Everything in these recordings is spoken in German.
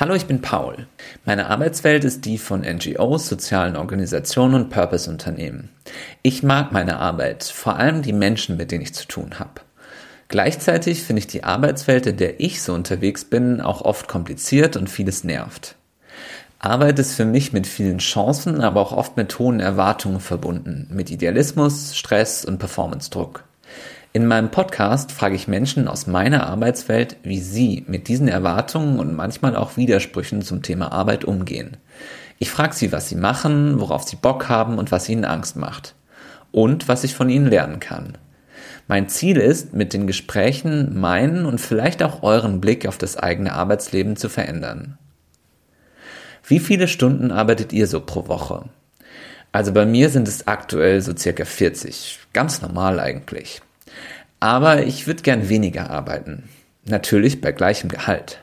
Hallo, ich bin Paul. Meine Arbeitswelt ist die von NGOs, sozialen Organisationen und Purpose-Unternehmen. Ich mag meine Arbeit, vor allem die Menschen, mit denen ich zu tun habe. Gleichzeitig finde ich die Arbeitswelt, in der ich so unterwegs bin, auch oft kompliziert und vieles nervt. Arbeit ist für mich mit vielen Chancen, aber auch oft mit hohen Erwartungen verbunden, mit Idealismus, Stress und Performance-Druck. In meinem Podcast frage ich Menschen aus meiner Arbeitswelt, wie sie mit diesen Erwartungen und manchmal auch Widersprüchen zum Thema Arbeit umgehen. Ich frage sie, was sie machen, worauf sie Bock haben und was ihnen Angst macht. Und was ich von ihnen lernen kann. Mein Ziel ist, mit den Gesprächen meinen und vielleicht auch euren Blick auf das eigene Arbeitsleben zu verändern. Wie viele Stunden arbeitet ihr so pro Woche? Also bei mir sind es aktuell so circa 40. Ganz normal eigentlich. Aber ich würde gern weniger arbeiten. Natürlich bei gleichem Gehalt.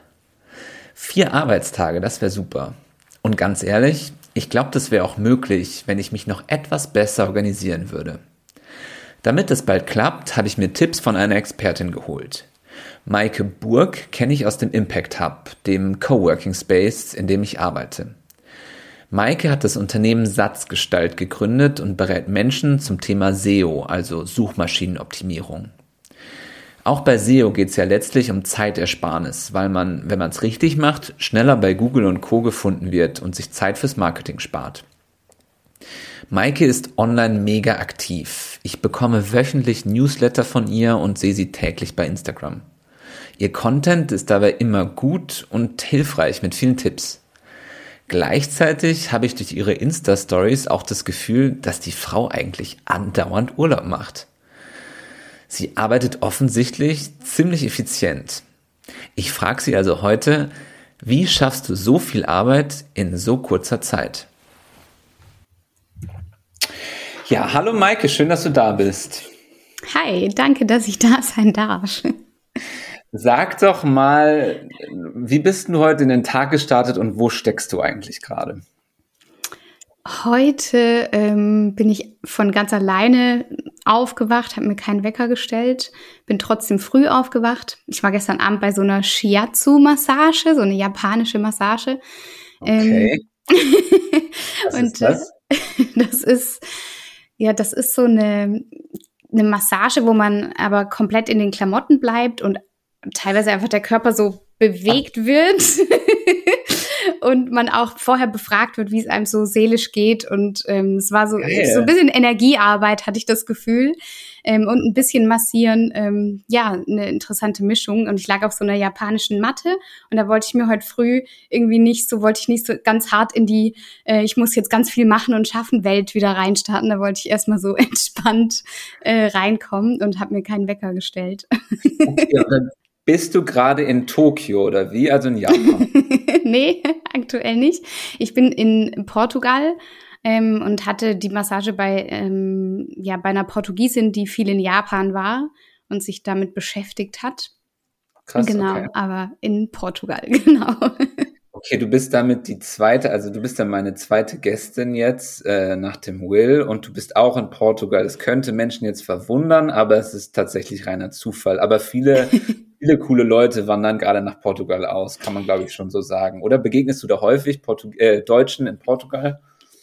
Vier Arbeitstage, das wäre super. Und ganz ehrlich, ich glaube, das wäre auch möglich, wenn ich mich noch etwas besser organisieren würde. Damit es bald klappt, habe ich mir Tipps von einer Expertin geholt. Maike Burg kenne ich aus dem Impact Hub, dem Coworking Space, in dem ich arbeite. Maike hat das Unternehmen Satzgestalt gegründet und berät Menschen zum Thema SEO, also Suchmaschinenoptimierung. Auch bei SEO geht es ja letztlich um Zeitersparnis, weil man, wenn man es richtig macht, schneller bei Google und Co gefunden wird und sich Zeit fürs Marketing spart. Maike ist online mega aktiv. Ich bekomme wöchentlich Newsletter von ihr und sehe sie täglich bei Instagram. Ihr Content ist dabei immer gut und hilfreich mit vielen Tipps. Gleichzeitig habe ich durch ihre Insta-Stories auch das Gefühl, dass die Frau eigentlich andauernd Urlaub macht. Sie arbeitet offensichtlich ziemlich effizient. Ich frage Sie also heute, wie schaffst du so viel Arbeit in so kurzer Zeit? Ja, hallo Maike, schön, dass du da bist. Hi, danke, dass ich da sein darf. Sag doch mal, wie bist du heute in den Tag gestartet und wo steckst du eigentlich gerade? Heute ähm, bin ich von ganz alleine aufgewacht, habe mir keinen Wecker gestellt, bin trotzdem früh aufgewacht. Ich war gestern Abend bei so einer Shiatsu-Massage, so eine japanische Massage. Okay. Ähm, Was und ist das? das ist ja, das ist so eine eine Massage, wo man aber komplett in den Klamotten bleibt und teilweise einfach der Körper so bewegt wird. und man auch vorher befragt wird, wie es einem so seelisch geht. Und ähm, es war so, Geil. so ein bisschen Energiearbeit, hatte ich das Gefühl. Ähm, und ein bisschen massieren, ähm, ja, eine interessante Mischung. Und ich lag auf so einer japanischen Matte und da wollte ich mir heute früh irgendwie nicht so, wollte ich nicht so ganz hart in die, äh, ich muss jetzt ganz viel machen und schaffen Welt wieder reinstarten. Da wollte ich erstmal so entspannt äh, reinkommen und habe mir keinen Wecker gestellt. Okay, bist du gerade in Tokio oder wie? Also in Japan? nee, aktuell nicht. Ich bin in Portugal ähm, und hatte die Massage bei, ähm, ja, bei einer Portugiesin, die viel in Japan war und sich damit beschäftigt hat. Krass. Genau, okay. aber in Portugal, genau. Okay, du bist damit die zweite, also du bist dann meine zweite Gästin jetzt äh, nach dem Will und du bist auch in Portugal. Das könnte Menschen jetzt verwundern, aber es ist tatsächlich reiner Zufall. Aber viele viele coole Leute wandern gerade nach Portugal aus, kann man glaube ich schon so sagen. Oder begegnest du da häufig Portu äh, Deutschen in Portugal?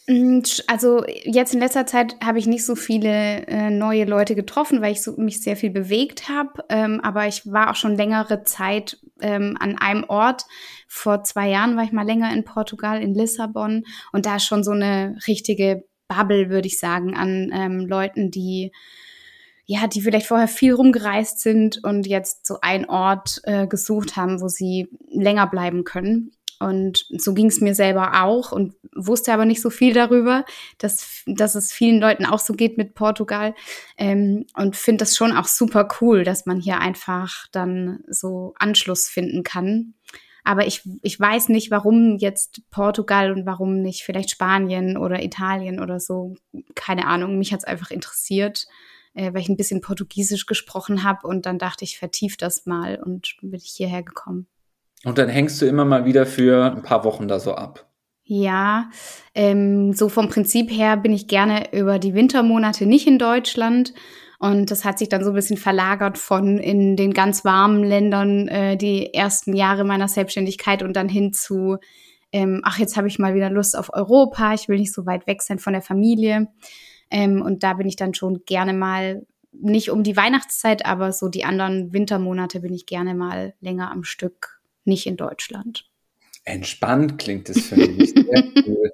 Mm, also jetzt in letzter Zeit habe ich nicht so viele äh, neue Leute getroffen, weil ich so, mich sehr viel bewegt habe. Ähm, aber ich war auch schon längere Zeit ähm, an einem Ort. Vor zwei Jahren war ich mal länger in Portugal, in Lissabon. Und da ist schon so eine richtige Bubble, würde ich sagen, an ähm, Leuten, die ja, die vielleicht vorher viel rumgereist sind und jetzt so einen Ort äh, gesucht haben, wo sie länger bleiben können. Und so ging es mir selber auch und wusste aber nicht so viel darüber, dass, dass es vielen Leuten auch so geht mit Portugal. Ähm, und finde das schon auch super cool, dass man hier einfach dann so Anschluss finden kann. Aber ich, ich weiß nicht, warum jetzt Portugal und warum nicht vielleicht Spanien oder Italien oder so. Keine Ahnung. Mich hat es einfach interessiert äh, weil ich ein bisschen Portugiesisch gesprochen habe und dann dachte ich, vertief das mal und bin ich hierher gekommen. Und dann hängst du immer mal wieder für ein paar Wochen da so ab. Ja, ähm, so vom Prinzip her bin ich gerne über die Wintermonate nicht in Deutschland Und das hat sich dann so ein bisschen verlagert von in den ganz warmen Ländern äh, die ersten Jahre meiner Selbstständigkeit und dann hin zu, ähm, ach, jetzt habe ich mal wieder Lust auf Europa, ich will nicht so weit weg sein von der Familie. Ähm, und da bin ich dann schon gerne mal, nicht um die Weihnachtszeit, aber so die anderen Wintermonate bin ich gerne mal länger am Stück nicht in Deutschland. Entspannt klingt es für mich. Sehr cool.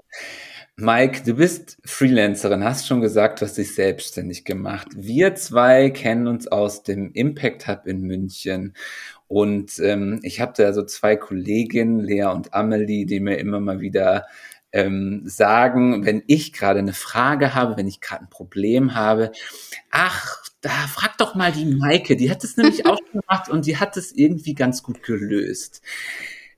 Mike, du bist Freelancerin, hast schon gesagt, du hast dich selbstständig gemacht. Wir zwei kennen uns aus dem Impact Hub in München. Und ähm, ich habe da so zwei Kolleginnen, Lea und Amelie, die mir immer mal wieder ähm, sagen, wenn ich gerade eine Frage habe, wenn ich gerade ein Problem habe, ach, da frag doch mal die Maike, die hat es nämlich auch schon gemacht und die hat es irgendwie ganz gut gelöst.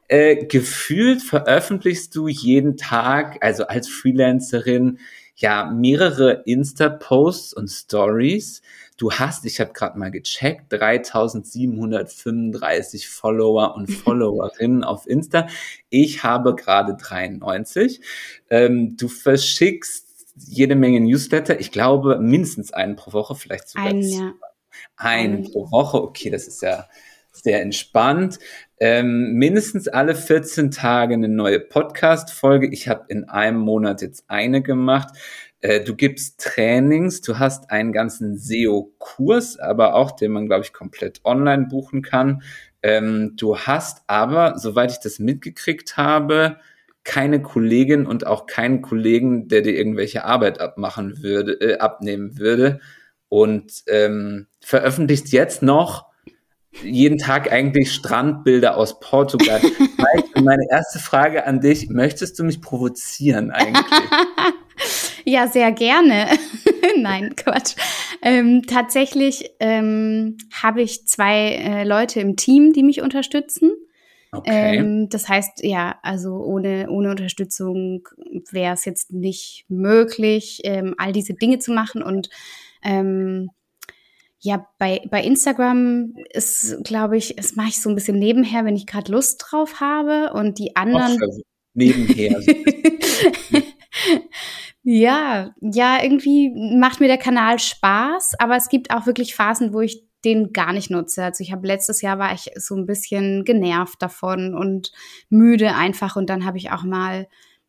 Äh, gefühlt veröffentlichst du jeden Tag, also als Freelancerin, ja, mehrere Insta-Posts und Stories. Du hast, ich habe gerade mal gecheckt, 3735 Follower und Followerinnen auf Insta. Ich habe gerade 93. Ähm, du verschickst jede Menge Newsletter. Ich glaube, mindestens einen pro Woche, vielleicht sogar ein, ja. einen pro Woche. Okay, das ist ja sehr entspannt. Ähm, mindestens alle 14 Tage eine neue Podcast-Folge. Ich habe in einem Monat jetzt eine gemacht. Äh, du gibst Trainings, du hast einen ganzen SEO-Kurs, aber auch den man, glaube ich, komplett online buchen kann. Ähm, du hast aber, soweit ich das mitgekriegt habe, keine Kollegin und auch keinen Kollegen, der dir irgendwelche Arbeit abmachen würde, äh, abnehmen würde. Und ähm, veröffentlichst jetzt noch jeden Tag eigentlich Strandbilder aus Portugal. meine erste Frage an dich, möchtest du mich provozieren eigentlich? ja, sehr gerne. Nein, Quatsch. Ähm, tatsächlich ähm, habe ich zwei äh, Leute im Team, die mich unterstützen. Okay. Ähm, das heißt, ja, also ohne, ohne Unterstützung wäre es jetzt nicht möglich, ähm, all diese Dinge zu machen. Und ähm, ja, bei, bei Instagram ist, glaube ich, das mache ich so ein bisschen nebenher, wenn ich gerade Lust drauf habe. Und die anderen. Ach, also nebenher. ja, ja, irgendwie macht mir der Kanal Spaß, aber es gibt auch wirklich Phasen, wo ich den gar nicht nutze. Also ich habe letztes Jahr war ich so ein bisschen genervt davon und müde einfach und dann habe ich auch mal,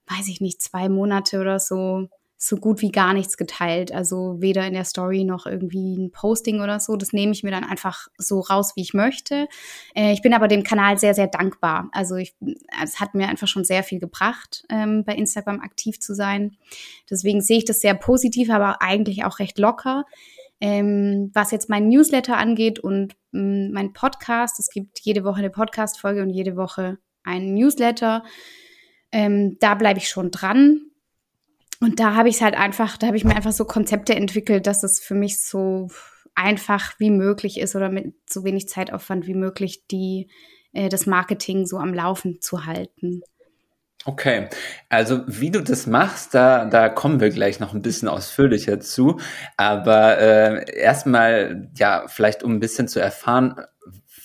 weiß ich nicht, zwei Monate oder so so gut wie gar nichts geteilt. Also weder in der Story noch irgendwie ein Posting oder so. Das nehme ich mir dann einfach so raus, wie ich möchte. Äh, ich bin aber dem Kanal sehr, sehr dankbar. Also ich, es hat mir einfach schon sehr viel gebracht, ähm, bei Instagram aktiv zu sein. Deswegen sehe ich das sehr positiv, aber eigentlich auch recht locker. Ähm, was jetzt mein Newsletter angeht und ähm, mein Podcast, es gibt jede Woche eine Podcast-Folge und jede Woche einen Newsletter. Ähm, da bleibe ich schon dran. Und da habe ich es halt einfach, da habe ich mir einfach so Konzepte entwickelt, dass es für mich so einfach wie möglich ist oder mit so wenig Zeitaufwand wie möglich die äh, das Marketing so am Laufen zu halten. Okay, also wie du das machst, da, da kommen wir gleich noch ein bisschen ausführlicher zu. Aber äh, erstmal, ja, vielleicht um ein bisschen zu erfahren,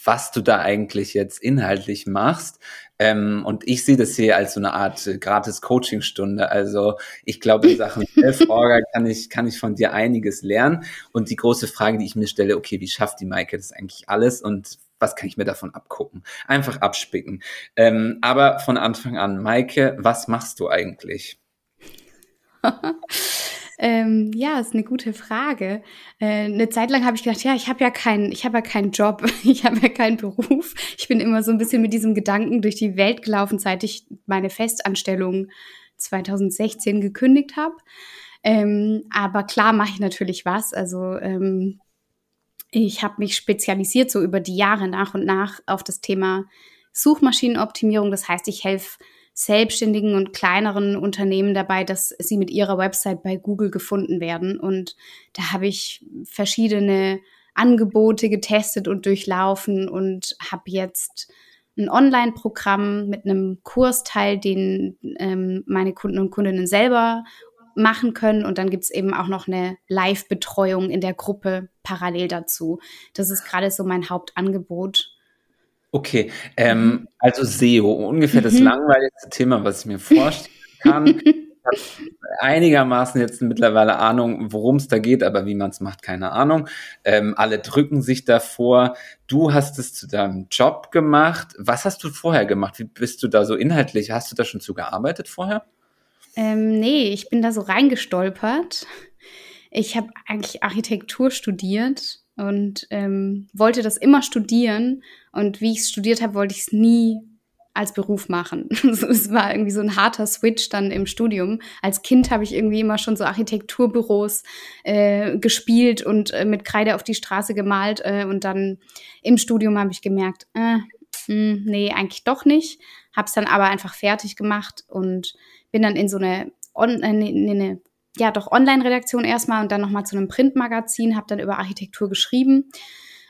was du da eigentlich jetzt inhaltlich machst. Ähm, und ich sehe das hier als so eine Art äh, gratis Coachingstunde. Also ich glaube, in Sachen Self-Orga kann ich, kann ich von dir einiges lernen. Und die große Frage, die ich mir stelle, okay, wie schafft die Maike das eigentlich alles und was kann ich mir davon abgucken? Einfach abspicken. Ähm, aber von Anfang an, Maike, was machst du eigentlich? Ähm, ja, ist eine gute Frage. Äh, eine Zeit lang habe ich gedacht, ja, ich habe ja keinen, ich habe ja keinen Job, ich habe ja keinen Beruf. Ich bin immer so ein bisschen mit diesem Gedanken durch die Welt gelaufen, seit ich meine Festanstellung 2016 gekündigt habe. Ähm, aber klar mache ich natürlich was. Also ähm, ich habe mich spezialisiert so über die Jahre nach und nach auf das Thema Suchmaschinenoptimierung. Das heißt, ich helfe selbstständigen und kleineren Unternehmen dabei, dass sie mit ihrer Website bei Google gefunden werden. Und da habe ich verschiedene Angebote getestet und durchlaufen und habe jetzt ein Online-Programm mit einem Kursteil, den ähm, meine Kunden und Kundinnen selber machen können. Und dann gibt's eben auch noch eine Live-Betreuung in der Gruppe parallel dazu. Das ist gerade so mein Hauptangebot. Okay, ähm, mhm. also SEO, ungefähr das mhm. langweiligste Thema, was ich mir vorstellen kann. einigermaßen jetzt mittlerweile Ahnung, worum es da geht, aber wie man es macht, keine Ahnung. Ähm, alle drücken sich davor. Du hast es zu deinem Job gemacht. Was hast du vorher gemacht? Wie bist du da so inhaltlich? Hast du da schon zu gearbeitet vorher? Ähm, nee, ich bin da so reingestolpert. Ich habe eigentlich Architektur studiert und ähm, wollte das immer studieren. Und wie ich es studiert habe, wollte ich es nie als Beruf machen. es war irgendwie so ein harter Switch dann im Studium. Als Kind habe ich irgendwie immer schon so Architekturbüros äh, gespielt und äh, mit Kreide auf die Straße gemalt. Äh, und dann im Studium habe ich gemerkt, äh, mh, hm, nee, eigentlich doch nicht. Habe es dann aber einfach fertig gemacht und bin dann in so eine, on, äh, ne, ne, ja doch Online-Redaktion erstmal und dann nochmal zu einem Printmagazin, habe dann über Architektur geschrieben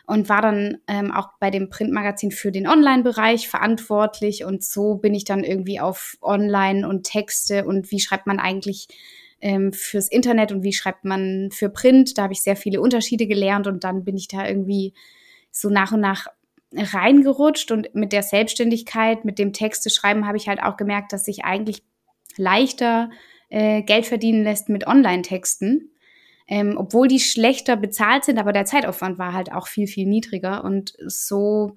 und war dann ähm, auch bei dem Printmagazin für den Online-Bereich verantwortlich und so bin ich dann irgendwie auf Online und Texte und wie schreibt man eigentlich ähm, fürs Internet und wie schreibt man für Print. Da habe ich sehr viele Unterschiede gelernt und dann bin ich da irgendwie so nach und nach reingerutscht und mit der Selbstständigkeit, mit dem Texte schreiben, habe ich halt auch gemerkt, dass ich eigentlich leichter äh, Geld verdienen lässt mit Online-Texten. Ähm, obwohl die schlechter bezahlt sind, aber der Zeitaufwand war halt auch viel, viel niedriger. Und so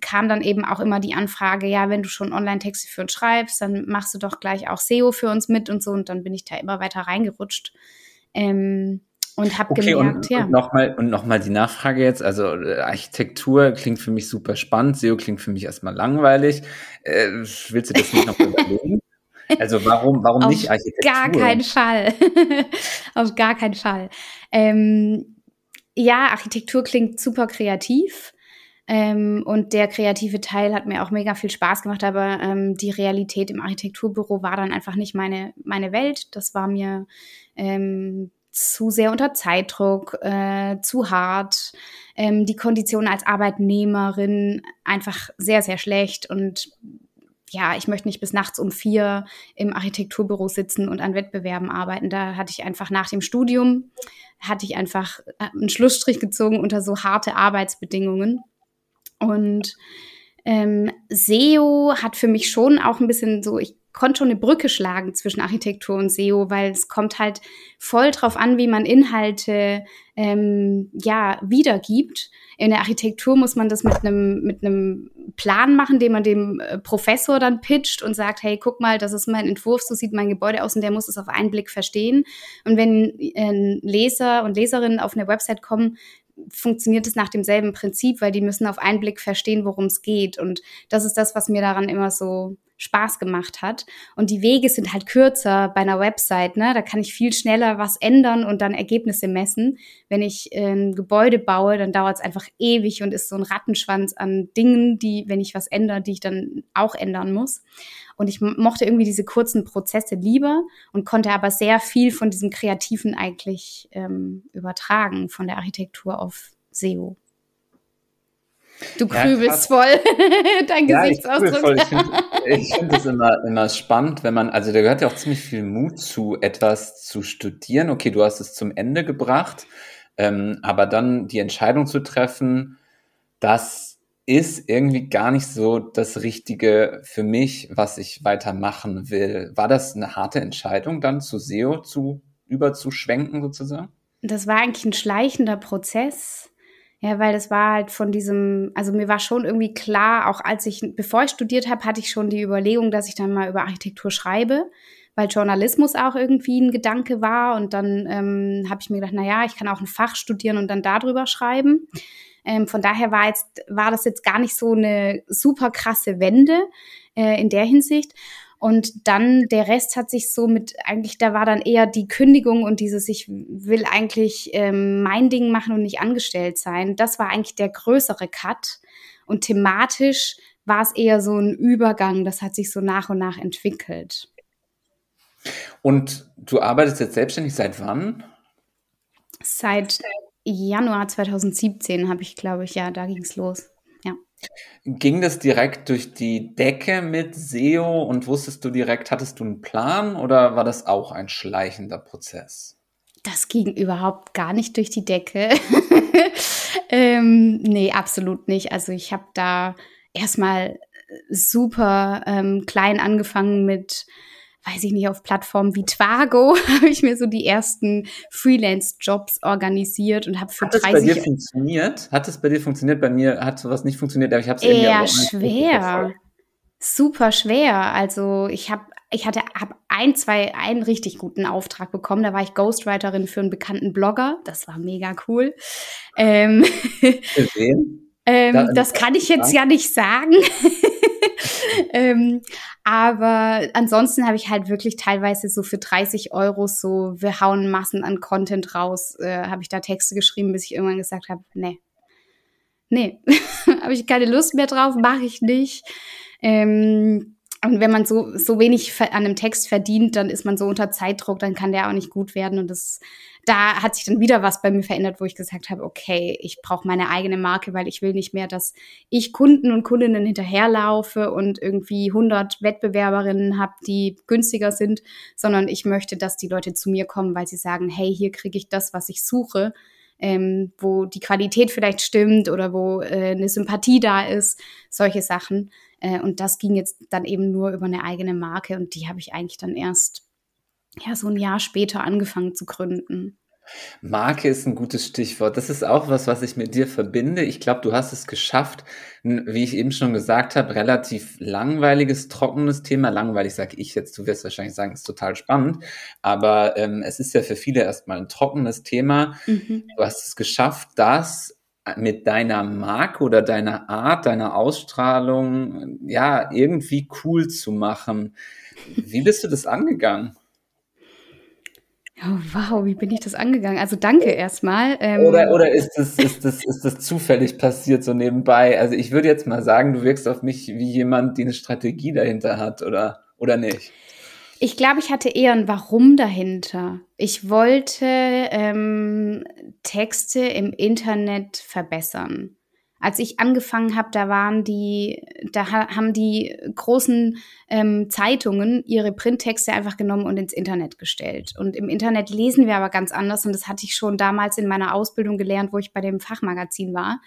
kam dann eben auch immer die Anfrage, ja, wenn du schon Online-Texte für uns schreibst, dann machst du doch gleich auch SEO für uns mit und so. Und dann bin ich da immer weiter reingerutscht. Ähm, und habe okay, gemerkt, und, ja. Und nochmal und noch mal die Nachfrage jetzt. Also äh, Architektur klingt für mich super spannend, SEO klingt für mich erstmal langweilig. Äh, willst du das nicht noch überlegen? Also warum, warum Auf nicht Architektur? Gar keinen Fall. Auf gar keinen Fall. Ähm, ja, Architektur klingt super kreativ. Ähm, und der kreative Teil hat mir auch mega viel Spaß gemacht, aber ähm, die Realität im Architekturbüro war dann einfach nicht meine, meine Welt. Das war mir ähm, zu sehr unter Zeitdruck, äh, zu hart, ähm, die Konditionen als Arbeitnehmerin einfach sehr, sehr schlecht und ja, ich möchte nicht bis nachts um vier im Architekturbüro sitzen und an Wettbewerben arbeiten. Da hatte ich einfach nach dem Studium, hatte ich einfach äh, einen Schlussstrich gezogen unter so harte Arbeitsbedingungen. Und ähm, SEO hat für mich schon auch ein bisschen so, ich konnte schon eine Brücke schlagen zwischen Architektur und SEO, weil es kommt halt voll drauf an, wie man Inhalte ähm, ja wiedergibt. In der Architektur muss man das mit einem mit einem Plan machen, den man dem äh, Professor dann pitcht und sagt, hey, guck mal, das ist mein Entwurf, so sieht mein Gebäude aus und der muss es auf einen Blick verstehen. Und wenn äh, Leser und Leserinnen auf eine Website kommen, funktioniert es nach demselben Prinzip, weil die müssen auf einen Blick verstehen, worum es geht. Und das ist das, was mir daran immer so Spaß gemacht hat. Und die Wege sind halt kürzer bei einer Website. Ne? Da kann ich viel schneller was ändern und dann Ergebnisse messen. Wenn ich ein Gebäude baue, dann dauert es einfach ewig und ist so ein Rattenschwanz an Dingen, die, wenn ich was ändere, die ich dann auch ändern muss. Und ich mochte irgendwie diese kurzen Prozesse lieber und konnte aber sehr viel von diesem Kreativen eigentlich ähm, übertragen, von der Architektur auf SEO. Du grübelst ja, voll, dein ja, Gesichtsausdruck. Ich, ich finde es immer, immer spannend, wenn man, also da gehört ja auch ziemlich viel Mut zu, etwas zu studieren. Okay, du hast es zum Ende gebracht, ähm, aber dann die Entscheidung zu treffen, das ist irgendwie gar nicht so das Richtige für mich, was ich weitermachen will. War das eine harte Entscheidung, dann zu SEO zu überzuschwenken sozusagen? Das war eigentlich ein schleichender Prozess ja, weil das war halt von diesem, also mir war schon irgendwie klar, auch als ich, bevor ich studiert habe, hatte ich schon die Überlegung, dass ich dann mal über Architektur schreibe, weil Journalismus auch irgendwie ein Gedanke war. Und dann ähm, habe ich mir gedacht, na ja, ich kann auch ein Fach studieren und dann darüber schreiben. Ähm, von daher war jetzt, war das jetzt gar nicht so eine super krasse Wende äh, in der Hinsicht. Und dann der Rest hat sich so mit, eigentlich, da war dann eher die Kündigung und dieses, ich will eigentlich ähm, mein Ding machen und nicht angestellt sein. Das war eigentlich der größere Cut. Und thematisch war es eher so ein Übergang, das hat sich so nach und nach entwickelt. Und du arbeitest jetzt selbstständig seit wann? Seit Januar 2017 habe ich, glaube ich, ja, da ging es los. Ging das direkt durch die Decke mit SEO und wusstest du direkt, hattest du einen Plan oder war das auch ein schleichender Prozess? Das ging überhaupt gar nicht durch die Decke. ähm, nee, absolut nicht. Also ich habe da erstmal super ähm, klein angefangen mit weiß ich nicht, auf Plattformen wie Twago habe ich mir so die ersten Freelance-Jobs organisiert und habe für hat 30 Hat es bei dir funktioniert? Hat es bei dir funktioniert? Bei mir hat sowas nicht funktioniert, aber ich habe es irgendwie Eher schwer. Super schwer. Also ich habe ich hatte hab ein, zwei, einen richtig guten Auftrag bekommen. Da war ich Ghostwriterin für einen bekannten Blogger. Das war mega cool. Ähm, ähm, das kann ich jetzt ja nicht sagen. ähm, aber ansonsten habe ich halt wirklich teilweise so für 30 Euro so, wir hauen Massen an Content raus, äh, habe ich da Texte geschrieben, bis ich irgendwann gesagt habe, nee, nee, habe ich keine Lust mehr drauf, mache ich nicht. Ähm, und wenn man so, so wenig an einem Text verdient, dann ist man so unter Zeitdruck, dann kann der auch nicht gut werden. Und das, da hat sich dann wieder was bei mir verändert, wo ich gesagt habe, okay, ich brauche meine eigene Marke, weil ich will nicht mehr, dass ich Kunden und Kundinnen hinterherlaufe und irgendwie 100 Wettbewerberinnen habe, die günstiger sind, sondern ich möchte, dass die Leute zu mir kommen, weil sie sagen, hey, hier kriege ich das, was ich suche. Ähm, wo die Qualität vielleicht stimmt oder wo äh, eine Sympathie da ist, solche Sachen. Äh, und das ging jetzt dann eben nur über eine eigene Marke und die habe ich eigentlich dann erst ja so ein Jahr später angefangen zu gründen. Marke ist ein gutes Stichwort. Das ist auch was, was ich mit dir verbinde. Ich glaube, du hast es geschafft, wie ich eben schon gesagt habe, relativ langweiliges, trockenes Thema. Langweilig sage ich jetzt, du wirst wahrscheinlich sagen, ist total spannend. Aber ähm, es ist ja für viele erstmal ein trockenes Thema. Mhm. Du hast es geschafft, das mit deiner Marke oder deiner Art, deiner Ausstrahlung, ja, irgendwie cool zu machen. Wie bist du das angegangen? Oh, wow, wie bin ich das angegangen? Also danke erstmal. Ähm oder oder ist, das, ist, das, ist das zufällig passiert so nebenbei? Also ich würde jetzt mal sagen, du wirkst auf mich wie jemand, die eine Strategie dahinter hat, oder, oder nicht? Ich glaube, ich hatte eher ein Warum dahinter. Ich wollte ähm, Texte im Internet verbessern. Als ich angefangen habe, da waren die, da haben die großen ähm, Zeitungen ihre Printtexte einfach genommen und ins Internet gestellt. Und im Internet lesen wir aber ganz anders und das hatte ich schon damals in meiner Ausbildung gelernt, wo ich bei dem Fachmagazin war.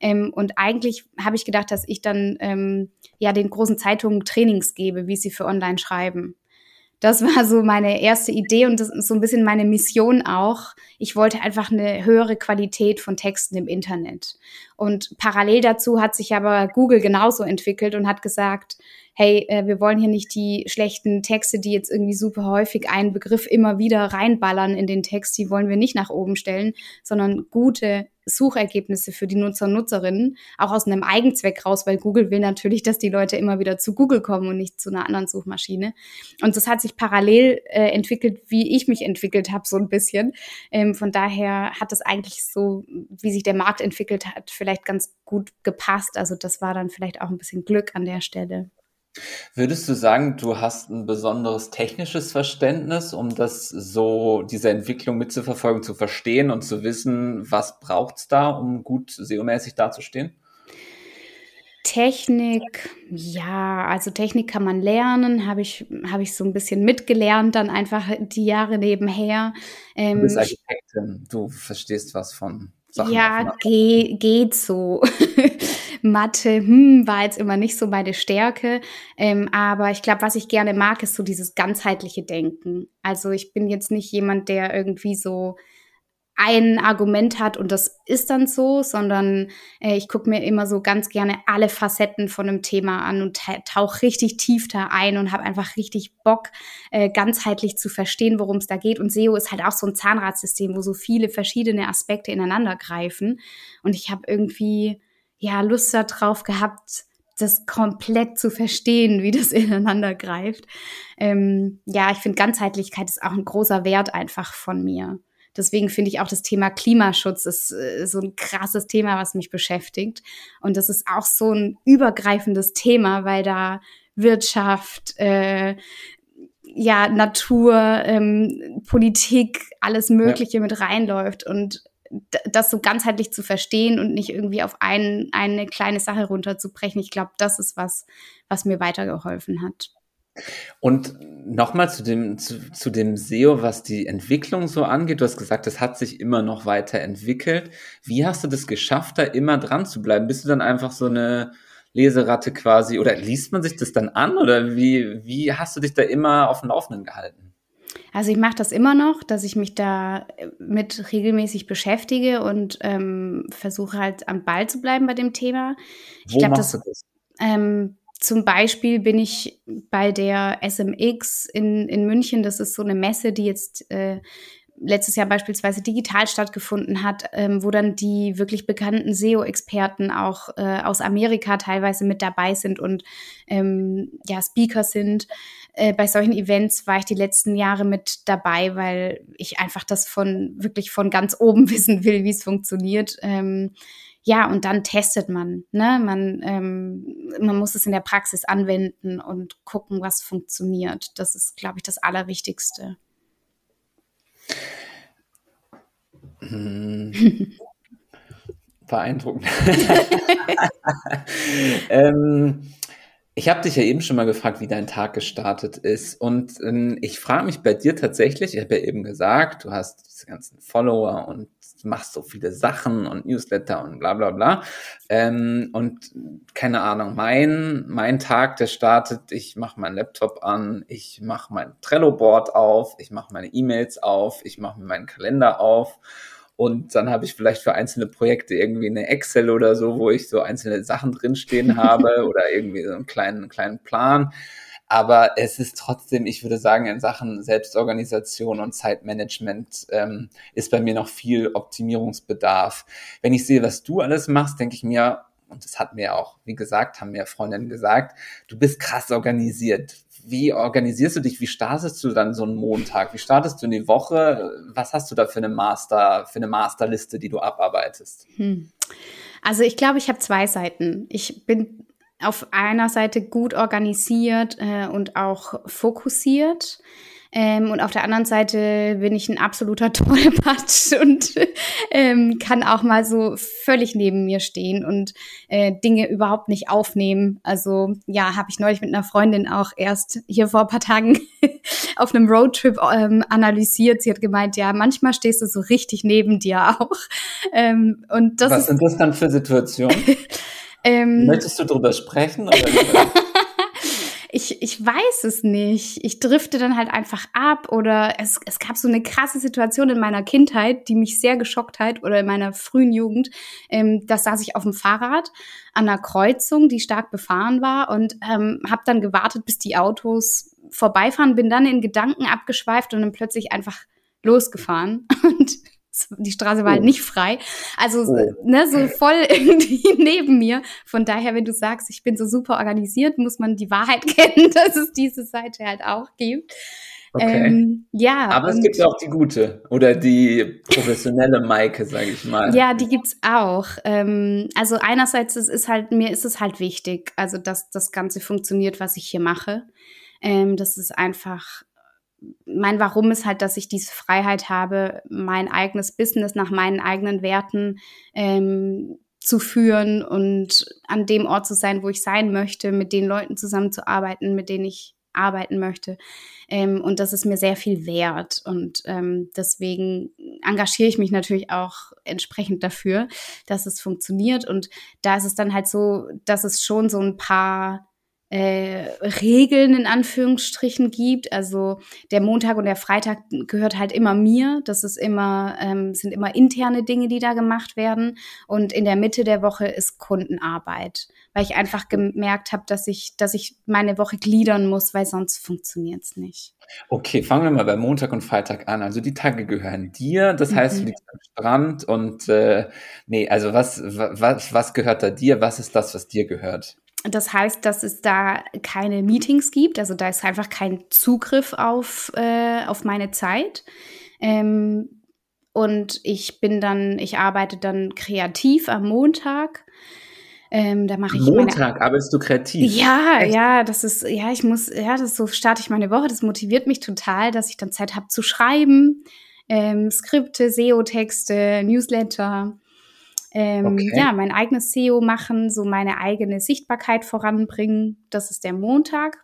Ähm, und eigentlich habe ich gedacht, dass ich dann ähm, ja den großen Zeitungen Trainings gebe, wie sie für online schreiben. Das war so meine erste Idee und das ist so ein bisschen meine Mission auch. Ich wollte einfach eine höhere Qualität von Texten im Internet. Und parallel dazu hat sich aber Google genauso entwickelt und hat gesagt, hey, äh, wir wollen hier nicht die schlechten Texte, die jetzt irgendwie super häufig einen Begriff immer wieder reinballern in den Text, die wollen wir nicht nach oben stellen, sondern gute Suchergebnisse für die Nutzer und Nutzerinnen, auch aus einem Eigenzweck raus, weil Google will natürlich, dass die Leute immer wieder zu Google kommen und nicht zu einer anderen Suchmaschine. Und das hat sich parallel äh, entwickelt, wie ich mich entwickelt habe, so ein bisschen. Ähm, von daher hat das eigentlich so, wie sich der Markt entwickelt hat, vielleicht ganz gut gepasst. Also das war dann vielleicht auch ein bisschen Glück an der Stelle. Würdest du sagen, du hast ein besonderes technisches Verständnis, um das so, diese Entwicklung mitzuverfolgen, zu verstehen und zu wissen, was braucht's da, um gut SEO-mäßig dazustehen? Technik, ja, also Technik kann man lernen, habe ich, habe ich so ein bisschen mitgelernt, dann einfach die Jahre nebenher. Ähm, du bist Architektin, du verstehst was von Sachen. Ja, ge geht so. Mathe, hm, war jetzt immer nicht so meine Stärke. Ähm, aber ich glaube, was ich gerne mag, ist so dieses ganzheitliche Denken. Also ich bin jetzt nicht jemand, der irgendwie so ein Argument hat und das ist dann so, sondern äh, ich gucke mir immer so ganz gerne alle Facetten von einem Thema an und tauche richtig tief da ein und habe einfach richtig Bock, äh, ganzheitlich zu verstehen, worum es da geht. Und SEO ist halt auch so ein Zahnradsystem, wo so viele verschiedene Aspekte ineinander greifen. Und ich habe irgendwie ja Lust darauf gehabt, das komplett zu verstehen, wie das ineinander greift. Ähm, ja, ich finde Ganzheitlichkeit ist auch ein großer Wert einfach von mir. Deswegen finde ich auch das Thema Klimaschutz ist äh, so ein krasses Thema, was mich beschäftigt. Und das ist auch so ein übergreifendes Thema, weil da Wirtschaft, äh, ja, Natur, ähm, Politik, alles Mögliche ja. mit reinläuft. Und das so ganzheitlich zu verstehen und nicht irgendwie auf ein, eine kleine Sache runterzubrechen. Ich glaube, das ist was, was mir weitergeholfen hat. Und nochmal zu dem, zu, zu dem SEO, was die Entwicklung so angeht. Du hast gesagt, es hat sich immer noch weiterentwickelt. Wie hast du das geschafft, da immer dran zu bleiben? Bist du dann einfach so eine Leseratte quasi, oder liest man sich das dann an oder wie, wie hast du dich da immer auf dem Laufenden gehalten? Also ich mache das immer noch, dass ich mich da äh, mit regelmäßig beschäftige und ähm, versuche halt am Ball zu bleiben bei dem Thema. Ich Wo glaub, machst das, du das? Ähm, zum Beispiel bin ich bei der SMX in, in München. Das ist so eine Messe, die jetzt äh, letztes Jahr beispielsweise digital stattgefunden hat, ähm, wo dann die wirklich bekannten SEO-Experten auch äh, aus Amerika teilweise mit dabei sind und ähm, ja Speaker sind. Äh, bei solchen Events war ich die letzten Jahre mit dabei, weil ich einfach das von wirklich von ganz oben wissen will, wie es funktioniert. Ähm, ja, und dann testet man. Ne? Man, ähm, man muss es in der Praxis anwenden und gucken, was funktioniert. Das ist, glaube ich, das Allerwichtigste. Hm. Beeindruckend. ähm, ich habe dich ja eben schon mal gefragt, wie dein Tag gestartet ist. Und ähm, ich frage mich bei dir tatsächlich, ich habe ja eben gesagt, du hast diese ganzen Follower und machst so viele Sachen und Newsletter und bla bla bla. Ähm, und keine Ahnung, mein, mein Tag, der startet, ich mache meinen Laptop an, ich mache mein Trello-Board auf, ich mache meine E-Mails auf, ich mache meinen Kalender auf und dann habe ich vielleicht für einzelne Projekte irgendwie eine Excel oder so, wo ich so einzelne Sachen drinstehen habe oder irgendwie so einen kleinen, kleinen Plan. Aber es ist trotzdem, ich würde sagen, in Sachen Selbstorganisation und Zeitmanagement ähm, ist bei mir noch viel Optimierungsbedarf. Wenn ich sehe, was du alles machst, denke ich mir, und das hat mir auch, wie gesagt, haben mir Freundinnen gesagt, du bist krass organisiert wie organisierst du dich? Wie startest du dann so einen Montag? Wie startest du in die Woche? Was hast du da für eine Master, für eine Masterliste, die du abarbeitest? Hm. Also ich glaube, ich habe zwei Seiten. Ich bin auf einer Seite gut organisiert äh, und auch fokussiert. Ähm, und auf der anderen Seite bin ich ein absoluter Tollpatsch und ähm, kann auch mal so völlig neben mir stehen und äh, Dinge überhaupt nicht aufnehmen. Also ja, habe ich neulich mit einer Freundin auch erst hier vor ein paar Tagen auf einem Roadtrip ähm, analysiert. Sie hat gemeint, ja, manchmal stehst du so richtig neben dir auch. Ähm, und das Was sind das dann für Situationen? ähm, Möchtest du drüber sprechen? Ich, ich weiß es nicht. Ich drifte dann halt einfach ab oder es, es gab so eine krasse Situation in meiner Kindheit, die mich sehr geschockt hat oder in meiner frühen Jugend. Ähm, da saß ich auf dem Fahrrad an einer Kreuzung, die stark befahren war und ähm, habe dann gewartet, bis die Autos vorbeifahren, bin dann in Gedanken abgeschweift und dann plötzlich einfach losgefahren und die Straße war halt oh. nicht frei. Also, oh. ne, so voll irgendwie neben mir. Von daher, wenn du sagst, ich bin so super organisiert, muss man die Wahrheit kennen, dass es diese Seite halt auch gibt. Okay. Ähm, ja. Aber es gibt auch die gute oder die professionelle Maike, sage ich mal. Ja, die gibt's auch. Ähm, also einerseits ist es halt, mir ist es halt wichtig, also dass das Ganze funktioniert, was ich hier mache. Ähm, das ist einfach mein Warum ist halt, dass ich diese Freiheit habe, mein eigenes Business nach meinen eigenen Werten ähm, zu führen und an dem Ort zu sein, wo ich sein möchte, mit den Leuten zusammenzuarbeiten, mit denen ich arbeiten möchte. Ähm, und das ist mir sehr viel wert. Und ähm, deswegen engagiere ich mich natürlich auch entsprechend dafür, dass es funktioniert. Und da ist es dann halt so, dass es schon so ein paar äh, Regeln in Anführungsstrichen gibt. Also der Montag und der Freitag gehört halt immer mir. Das ist immer, ähm, sind immer interne Dinge, die da gemacht werden. Und in der Mitte der Woche ist Kundenarbeit, weil ich einfach gemerkt habe, dass ich, dass ich meine Woche gliedern muss, weil sonst funktioniert es nicht. Okay, fangen wir mal bei Montag und Freitag an. Also die Tage gehören dir, das heißt, mhm. du liegst am Strand und äh, nee, also was, was, was gehört da dir? Was ist das, was dir gehört? Das heißt, dass es da keine Meetings gibt, also da ist einfach kein Zugriff auf, äh, auf meine Zeit. Ähm, und ich bin dann, ich arbeite dann kreativ am Montag. Ähm, da mache ich Montag arbeitest du kreativ. Ja, Echt? ja, das ist, ja, ich muss, ja, das ist so starte ich meine Woche. Das motiviert mich total, dass ich dann Zeit habe zu schreiben, ähm, Skripte, SEO-Texte, Newsletter ähm, okay. ja, mein eigenes SEO machen, so meine eigene Sichtbarkeit voranbringen. Das ist der Montag.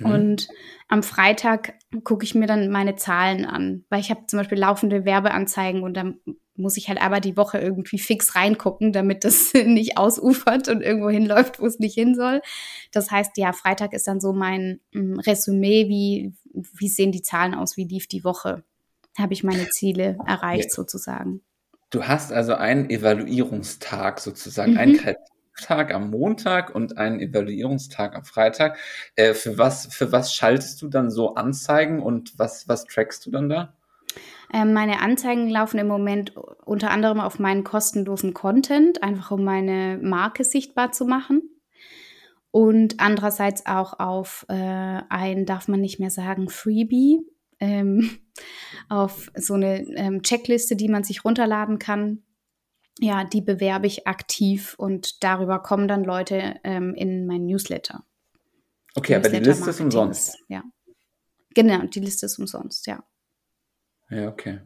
Mhm. Und am Freitag gucke ich mir dann meine Zahlen an, weil ich habe zum Beispiel laufende Werbeanzeigen und dann muss ich halt aber die Woche irgendwie fix reingucken, damit das nicht ausufert und irgendwo hinläuft, wo es nicht hin soll. Das heißt, ja, Freitag ist dann so mein mm, Resümee, wie, wie sehen die Zahlen aus, wie lief die Woche. Habe ich meine Ziele erreicht ja. sozusagen. Du hast also einen Evaluierungstag sozusagen, mhm. einen Tag am Montag und einen Evaluierungstag am Freitag. Äh, für, was, für was schaltest du dann so Anzeigen und was, was trackst du dann da? Ähm, meine Anzeigen laufen im Moment unter anderem auf meinen kostenlosen Content, einfach um meine Marke sichtbar zu machen. Und andererseits auch auf äh, ein, darf man nicht mehr sagen, Freebie, ähm, auf so eine ähm, Checkliste, die man sich runterladen kann. Ja, die bewerbe ich aktiv und darüber kommen dann Leute ähm, in mein Newsletter. Okay, Newsletter aber die Liste ist umsonst. Ja. Genau, die Liste ist umsonst, ja. Ja, okay.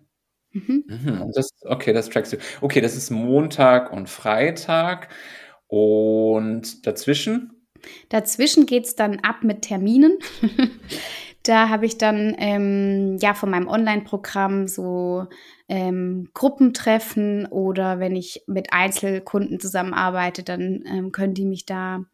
Mhm. Mhm. Das, okay, das trackst du. Okay, das ist Montag und Freitag. Und dazwischen? Dazwischen geht es dann ab mit Terminen. da habe ich dann ähm, ja von meinem Online-Programm so ähm, Gruppentreffen oder wenn ich mit Einzelkunden zusammenarbeite, dann ähm, können die mich da,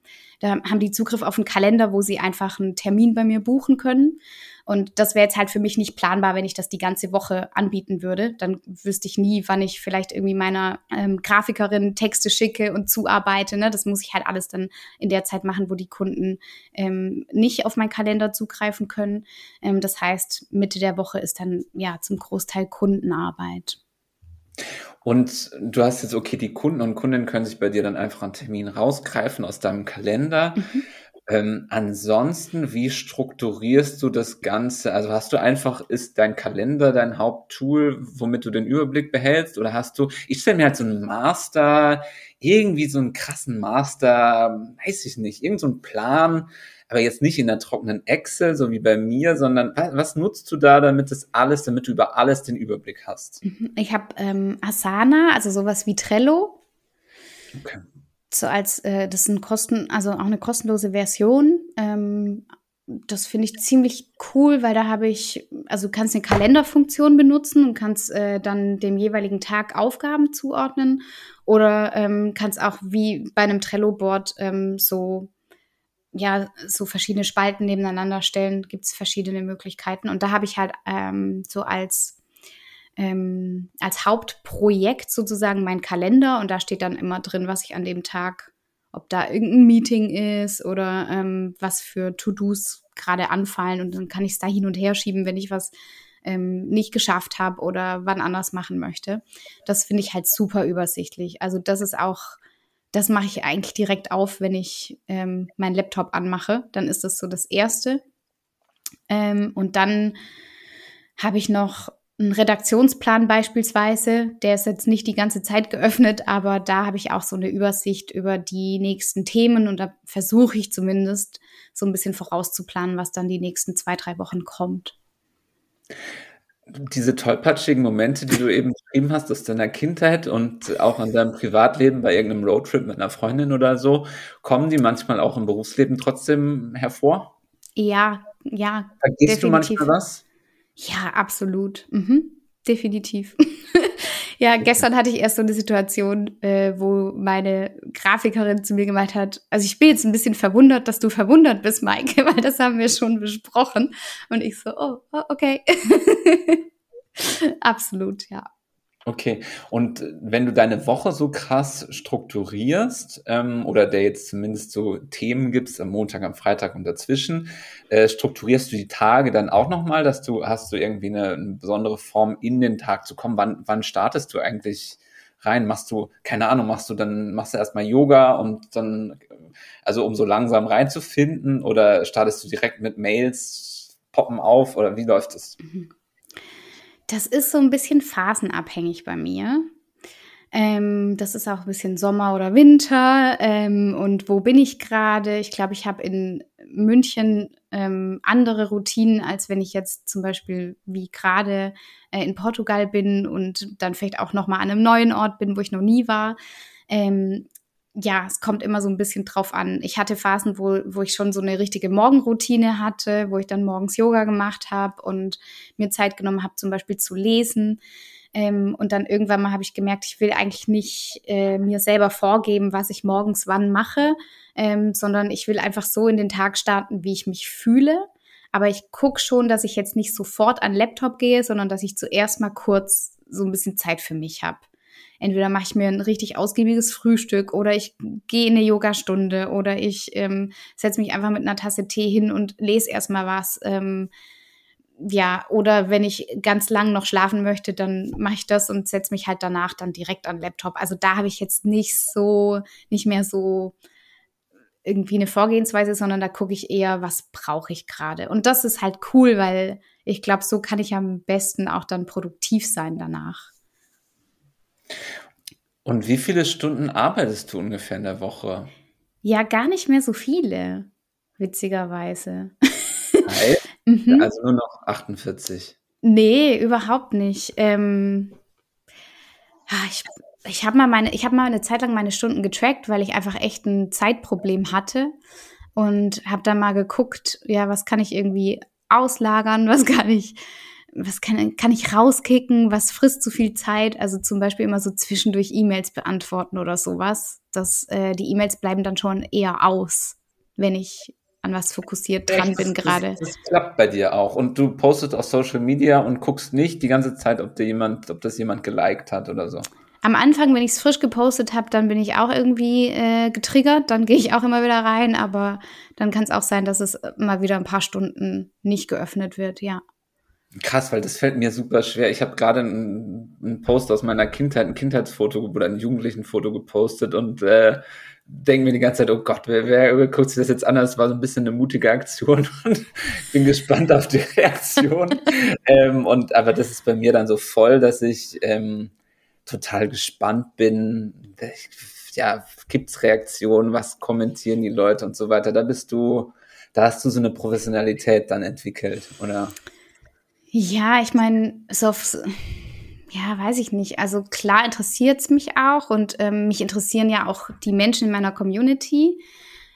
da haben die Zugriff auf einen Kalender, wo sie einfach einen Termin bei mir buchen können. Und das wäre jetzt halt für mich nicht planbar, wenn ich das die ganze Woche anbieten würde. Dann wüsste ich nie, wann ich vielleicht irgendwie meiner ähm, Grafikerin Texte schicke und zuarbeite. Ne? Das muss ich halt alles dann in der Zeit machen, wo die Kunden ähm, nicht auf meinen Kalender zugreifen können. Ähm, das heißt, Mitte der Woche ist dann ja zum Großteil Kundenarbeit. Und du hast jetzt, okay, die Kunden und Kundinnen können sich bei dir dann einfach einen Termin rausgreifen aus deinem Kalender. Mhm. Ähm, ansonsten, wie strukturierst du das Ganze? Also hast du einfach, ist dein Kalender dein Haupttool, womit du den Überblick behältst? Oder hast du, ich stelle mir halt so einen Master, irgendwie so einen krassen Master, weiß ich nicht, irgendeinen so Plan, aber jetzt nicht in der trockenen Excel, so wie bei mir, sondern was, nutzt du da, damit das alles, damit du über alles den Überblick hast? Mhm. Ich habe ähm, Asana, also sowas wie Trello. Okay so als äh, das ist ein Kosten, also auch eine kostenlose Version. Ähm, das finde ich ziemlich cool, weil da habe ich, also du kannst eine Kalenderfunktion benutzen und kannst äh, dann dem jeweiligen Tag Aufgaben zuordnen oder ähm, kannst auch wie bei einem Trello-Board ähm, so ja so verschiedene Spalten nebeneinander stellen. Gibt es verschiedene Möglichkeiten und da habe ich halt ähm, so als ähm, als Hauptprojekt sozusagen mein Kalender und da steht dann immer drin, was ich an dem Tag, ob da irgendein Meeting ist oder ähm, was für To-Dos gerade anfallen und dann kann ich es da hin und her schieben, wenn ich was ähm, nicht geschafft habe oder wann anders machen möchte. Das finde ich halt super übersichtlich. Also das ist auch, das mache ich eigentlich direkt auf, wenn ich ähm, meinen Laptop anmache. Dann ist das so das Erste. Ähm, und dann habe ich noch ein Redaktionsplan beispielsweise, der ist jetzt nicht die ganze Zeit geöffnet, aber da habe ich auch so eine Übersicht über die nächsten Themen und da versuche ich zumindest so ein bisschen vorauszuplanen, was dann die nächsten zwei, drei Wochen kommt. Diese tollpatschigen Momente, die du eben beschrieben hast aus deiner Kindheit und auch in deinem Privatleben bei irgendeinem Roadtrip mit einer Freundin oder so, kommen die manchmal auch im Berufsleben trotzdem hervor? Ja, ja. Vergisst definitiv. du manchmal was? Ja, absolut. Mhm. Definitiv. ja, gestern hatte ich erst so eine Situation, äh, wo meine Grafikerin zu mir gemeint hat, also ich bin jetzt ein bisschen verwundert, dass du verwundert bist, Maike, weil das haben wir schon besprochen. Und ich so, oh, oh okay. Absolut, ja. Okay, und wenn du deine Woche so krass strukturierst ähm, oder der jetzt zumindest so Themen gibst am Montag, am Freitag und dazwischen, äh, strukturierst du die Tage dann auch nochmal, dass du hast du irgendwie eine, eine, besondere Form in den Tag zu kommen? Wann, wann startest du eigentlich rein? Machst du, keine Ahnung, machst du dann, machst du erstmal Yoga und dann, also um so langsam reinzufinden oder startest du direkt mit Mails, poppen auf oder wie läuft es? Das ist so ein bisschen phasenabhängig bei mir. Ähm, das ist auch ein bisschen Sommer oder Winter. Ähm, und wo bin ich gerade? Ich glaube, ich habe in München ähm, andere Routinen, als wenn ich jetzt zum Beispiel wie gerade äh, in Portugal bin und dann vielleicht auch noch mal an einem neuen Ort bin, wo ich noch nie war. Ähm, ja, es kommt immer so ein bisschen drauf an. Ich hatte Phasen, wo, wo ich schon so eine richtige Morgenroutine hatte, wo ich dann morgens Yoga gemacht habe und mir Zeit genommen habe, zum Beispiel zu lesen. Ähm, und dann irgendwann mal habe ich gemerkt, ich will eigentlich nicht äh, mir selber vorgeben, was ich morgens wann mache, ähm, sondern ich will einfach so in den Tag starten, wie ich mich fühle. Aber ich gucke schon, dass ich jetzt nicht sofort an Laptop gehe, sondern dass ich zuerst mal kurz so ein bisschen Zeit für mich habe. Entweder mache ich mir ein richtig ausgiebiges Frühstück oder ich gehe in eine Yogastunde oder ich ähm, setze mich einfach mit einer Tasse Tee hin und lese erstmal was. Ähm, ja, oder wenn ich ganz lang noch schlafen möchte, dann mache ich das und setze mich halt danach dann direkt an den Laptop. Also da habe ich jetzt nicht so, nicht mehr so irgendwie eine Vorgehensweise, sondern da gucke ich eher, was brauche ich gerade. Und das ist halt cool, weil ich glaube, so kann ich am besten auch dann produktiv sein danach. Und wie viele Stunden arbeitest du ungefähr in der Woche? Ja, gar nicht mehr so viele, witzigerweise. Heißt, mhm. Also nur noch 48. Nee, überhaupt nicht. Ähm, ah, ich ich habe mal meine, ich habe mal eine Zeit lang meine Stunden getrackt, weil ich einfach echt ein Zeitproblem hatte und habe dann mal geguckt, ja, was kann ich irgendwie auslagern, was kann ich, was kann, kann ich rauskicken, was frisst zu viel Zeit, also zum Beispiel immer so zwischendurch E-Mails beantworten oder sowas, dass äh, die E-Mails bleiben dann schon eher aus, wenn ich an was fokussiert dran bin gerade. Das, das, klappt bei dir auch. Und du postest auf Social Media und guckst nicht die ganze Zeit, ob dir jemand, ob das jemand geliked hat oder so. Am Anfang, wenn ich es frisch gepostet habe, dann bin ich auch irgendwie äh, getriggert. Dann gehe ich auch immer wieder rein, aber dann kann es auch sein, dass es mal wieder ein paar Stunden nicht geöffnet wird, ja. Krass, weil das fällt mir super schwer. Ich habe gerade einen, einen Post aus meiner Kindheit, ein Kindheitsfoto oder ein Jugendlichenfoto gepostet und äh, denke mir die ganze Zeit, oh Gott, wer, wer guckt sich das jetzt an? Das war so ein bisschen eine mutige Aktion und bin gespannt auf die Reaktion. ähm, und aber das ist bei mir dann so voll, dass ich ähm, total gespannt bin. Ja, gibt's Reaktionen? Was kommentieren die Leute und so weiter? Da bist du, da hast du so eine Professionalität dann entwickelt, oder? Ja, ich meine, so auf, ja, weiß ich nicht. Also klar interessiert es mich auch und ähm, mich interessieren ja auch die Menschen in meiner Community.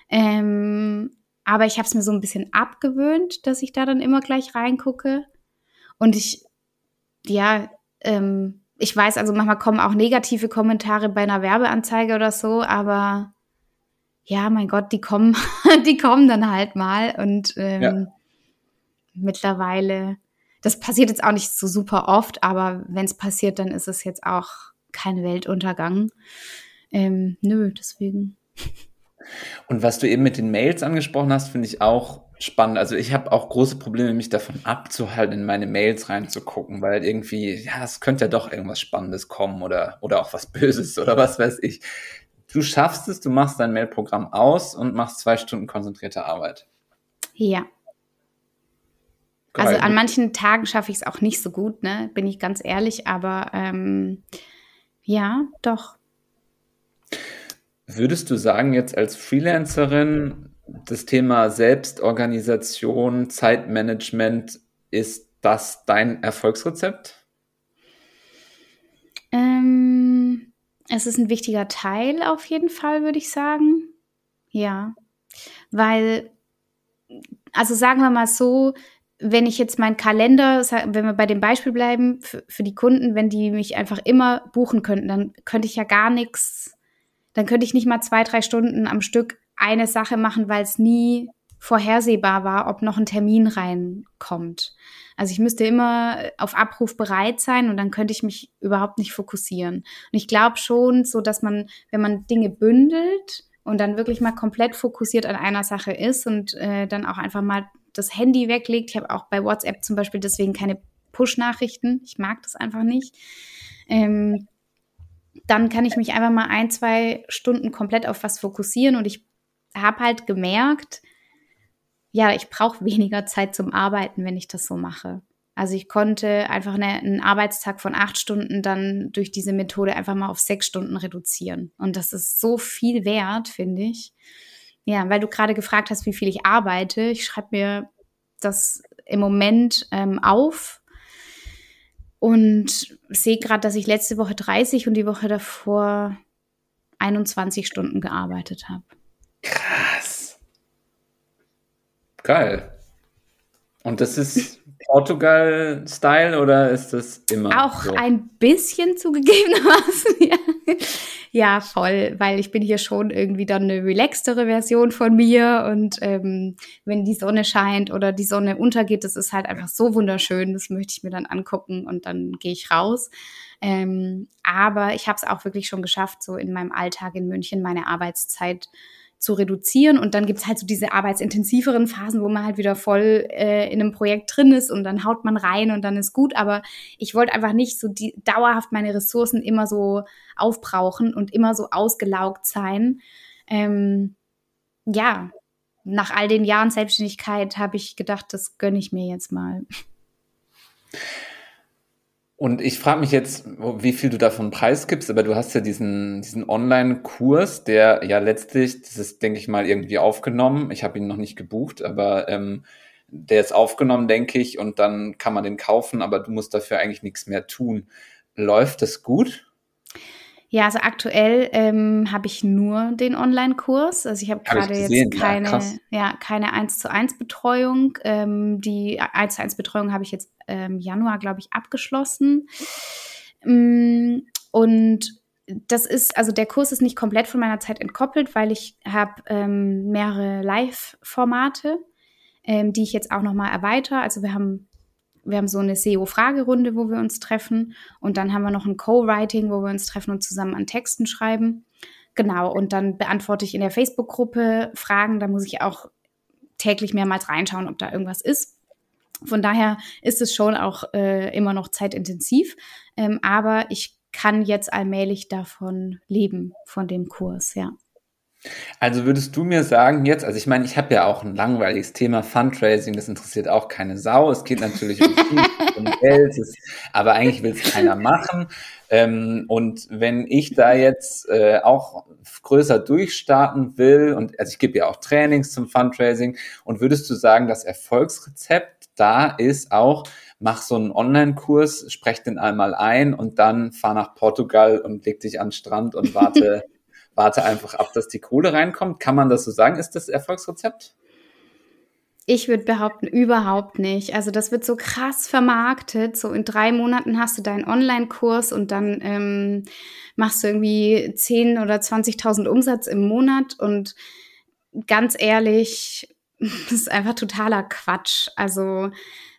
Ähm, aber ich habe es mir so ein bisschen abgewöhnt, dass ich da dann immer gleich reingucke. Und ich, ja, ähm, ich weiß, also manchmal kommen auch negative Kommentare bei einer Werbeanzeige oder so, aber ja, mein Gott, die kommen, die kommen dann halt mal und ähm, ja. mittlerweile das passiert jetzt auch nicht so super oft, aber wenn es passiert, dann ist es jetzt auch kein Weltuntergang. Ähm, nö, deswegen. Und was du eben mit den Mails angesprochen hast, finde ich auch spannend. Also ich habe auch große Probleme, mich davon abzuhalten, in meine Mails reinzugucken, weil irgendwie, ja, es könnte ja doch irgendwas Spannendes kommen oder, oder auch was Böses oder was weiß ich. Du schaffst es, du machst dein Mailprogramm aus und machst zwei Stunden konzentrierte Arbeit. Ja, also an manchen Tagen schaffe ich es auch nicht so gut, ne? Bin ich ganz ehrlich, aber ähm, ja, doch. Würdest du sagen, jetzt als Freelancerin, das Thema Selbstorganisation, Zeitmanagement, ist das dein Erfolgsrezept? Ähm, es ist ein wichtiger Teil auf jeden Fall, würde ich sagen. Ja, weil, also sagen wir mal so, wenn ich jetzt meinen Kalender, wenn wir bei dem Beispiel bleiben, für, für, die Kunden, wenn die mich einfach immer buchen könnten, dann könnte ich ja gar nichts, dann könnte ich nicht mal zwei, drei Stunden am Stück eine Sache machen, weil es nie vorhersehbar war, ob noch ein Termin reinkommt. Also ich müsste immer auf Abruf bereit sein und dann könnte ich mich überhaupt nicht fokussieren. Und ich glaube schon so, dass man, wenn man Dinge bündelt und dann wirklich mal komplett fokussiert an einer Sache ist und äh, dann auch einfach mal das Handy weglegt. Ich habe auch bei WhatsApp zum Beispiel deswegen keine Push-Nachrichten. Ich mag das einfach nicht. Ähm, dann kann ich mich einfach mal ein, zwei Stunden komplett auf was fokussieren und ich habe halt gemerkt, ja, ich brauche weniger Zeit zum Arbeiten, wenn ich das so mache. Also ich konnte einfach eine, einen Arbeitstag von acht Stunden dann durch diese Methode einfach mal auf sechs Stunden reduzieren. Und das ist so viel wert, finde ich. Ja, weil du gerade gefragt hast, wie viel ich arbeite. Ich schreibe mir das im Moment ähm, auf und sehe gerade, dass ich letzte Woche 30 und die Woche davor 21 Stunden gearbeitet habe. Krass. Geil. Und das ist Portugal-Style oder ist das immer? Auch so? ein bisschen zugegebenermaßen, ja. Ja, voll, weil ich bin hier schon irgendwie dann eine relaxtere Version von mir und ähm, wenn die Sonne scheint oder die Sonne untergeht, das ist halt einfach so wunderschön, das möchte ich mir dann angucken und dann gehe ich raus. Ähm, aber ich habe es auch wirklich schon geschafft, so in meinem Alltag in München meine Arbeitszeit zu reduzieren. Und dann gibt es halt so diese arbeitsintensiveren Phasen, wo man halt wieder voll äh, in einem Projekt drin ist und dann haut man rein und dann ist gut. Aber ich wollte einfach nicht so die, dauerhaft meine Ressourcen immer so aufbrauchen und immer so ausgelaugt sein. Ähm, ja, nach all den Jahren Selbstständigkeit habe ich gedacht, das gönne ich mir jetzt mal. Und ich frage mich jetzt, wie viel du davon preisgibst, aber du hast ja diesen, diesen Online-Kurs, der ja letztlich, das ist, denke ich mal, irgendwie aufgenommen. Ich habe ihn noch nicht gebucht, aber ähm, der ist aufgenommen, denke ich, und dann kann man den kaufen, aber du musst dafür eigentlich nichts mehr tun. Läuft das gut? Ja, also aktuell ähm, habe ich nur den Online-Kurs. Also ich habe gerade hab jetzt keine, ja, ja, keine 1 zu 1 Betreuung. Ähm, die 1 zu 1 Betreuung habe ich jetzt ähm, Januar, glaube ich, abgeschlossen. Mm, und das ist, also der Kurs ist nicht komplett von meiner Zeit entkoppelt, weil ich habe ähm, mehrere Live-Formate, ähm, die ich jetzt auch nochmal erweitere. Also wir haben wir haben so eine SEO-Fragerunde, wo wir uns treffen. Und dann haben wir noch ein Co-Writing, wo wir uns treffen und zusammen an Texten schreiben. Genau, und dann beantworte ich in der Facebook-Gruppe Fragen. Da muss ich auch täglich mehrmals reinschauen, ob da irgendwas ist. Von daher ist es schon auch äh, immer noch zeitintensiv. Ähm, aber ich kann jetzt allmählich davon leben, von dem Kurs, ja. Also würdest du mir sagen jetzt, also ich meine, ich habe ja auch ein langweiliges Thema Fundraising, das interessiert auch keine Sau. Es geht natürlich um, um Geld, es, aber eigentlich will es keiner machen. Ähm, und wenn ich da jetzt äh, auch größer durchstarten will, und also ich gebe ja auch Trainings zum Fundraising, und würdest du sagen, das Erfolgsrezept da ist auch, mach so einen Online-Kurs, sprech den einmal ein und dann fahr nach Portugal und leg dich an den Strand und warte warte einfach ab, dass die Kohle reinkommt. Kann man das so sagen? Ist das Erfolgsrezept? Ich würde behaupten, überhaupt nicht. Also das wird so krass vermarktet. So in drei Monaten hast du deinen Online-Kurs und dann ähm, machst du irgendwie 10 oder 20.000 Umsatz im Monat. Und ganz ehrlich, das ist einfach totaler Quatsch. Also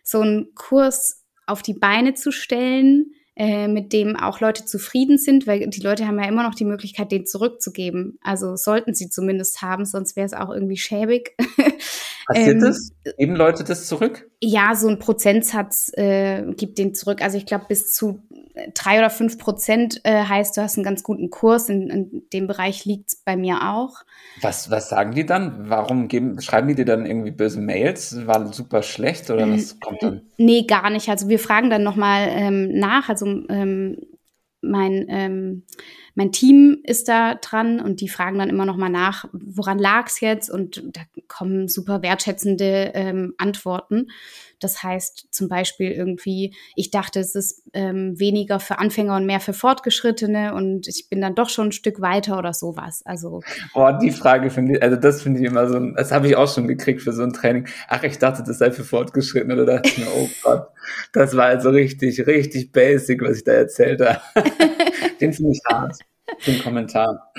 so einen Kurs auf die Beine zu stellen, äh, mit dem auch Leute zufrieden sind, weil die Leute haben ja immer noch die Möglichkeit, den zurückzugeben. Also sollten sie zumindest haben, sonst wäre es auch irgendwie schäbig. Passiert ähm, das? Geben Leute das zurück? Ja, so ein Prozentsatz äh, gibt den zurück. Also ich glaube, bis zu drei oder fünf Prozent äh, heißt, du hast einen ganz guten Kurs. In, in dem Bereich liegt es bei mir auch. Was, was sagen die dann? Warum geben, schreiben die dir dann irgendwie böse Mails? War super schlecht oder was ähm, kommt dann? Nee, gar nicht. Also wir fragen dann nochmal ähm, nach. Also ähm, mein, ähm, mein Team ist da dran und die fragen dann immer noch mal nach, woran lag es jetzt? Und da kommen super wertschätzende ähm, Antworten. Das heißt zum Beispiel irgendwie, ich dachte, es ist ähm, weniger für Anfänger und mehr für Fortgeschrittene und ich bin dann doch schon ein Stück weiter oder sowas. Also oh, die Frage finde ich, also das finde ich immer so, das habe ich auch schon gekriegt für so ein Training. Ach, ich dachte, das sei für Fortgeschrittene. Oder dachte ich mir, oh Gott, das war also richtig, richtig basic, was ich da erzählt habe. Den finde ich hart, den Kommentar.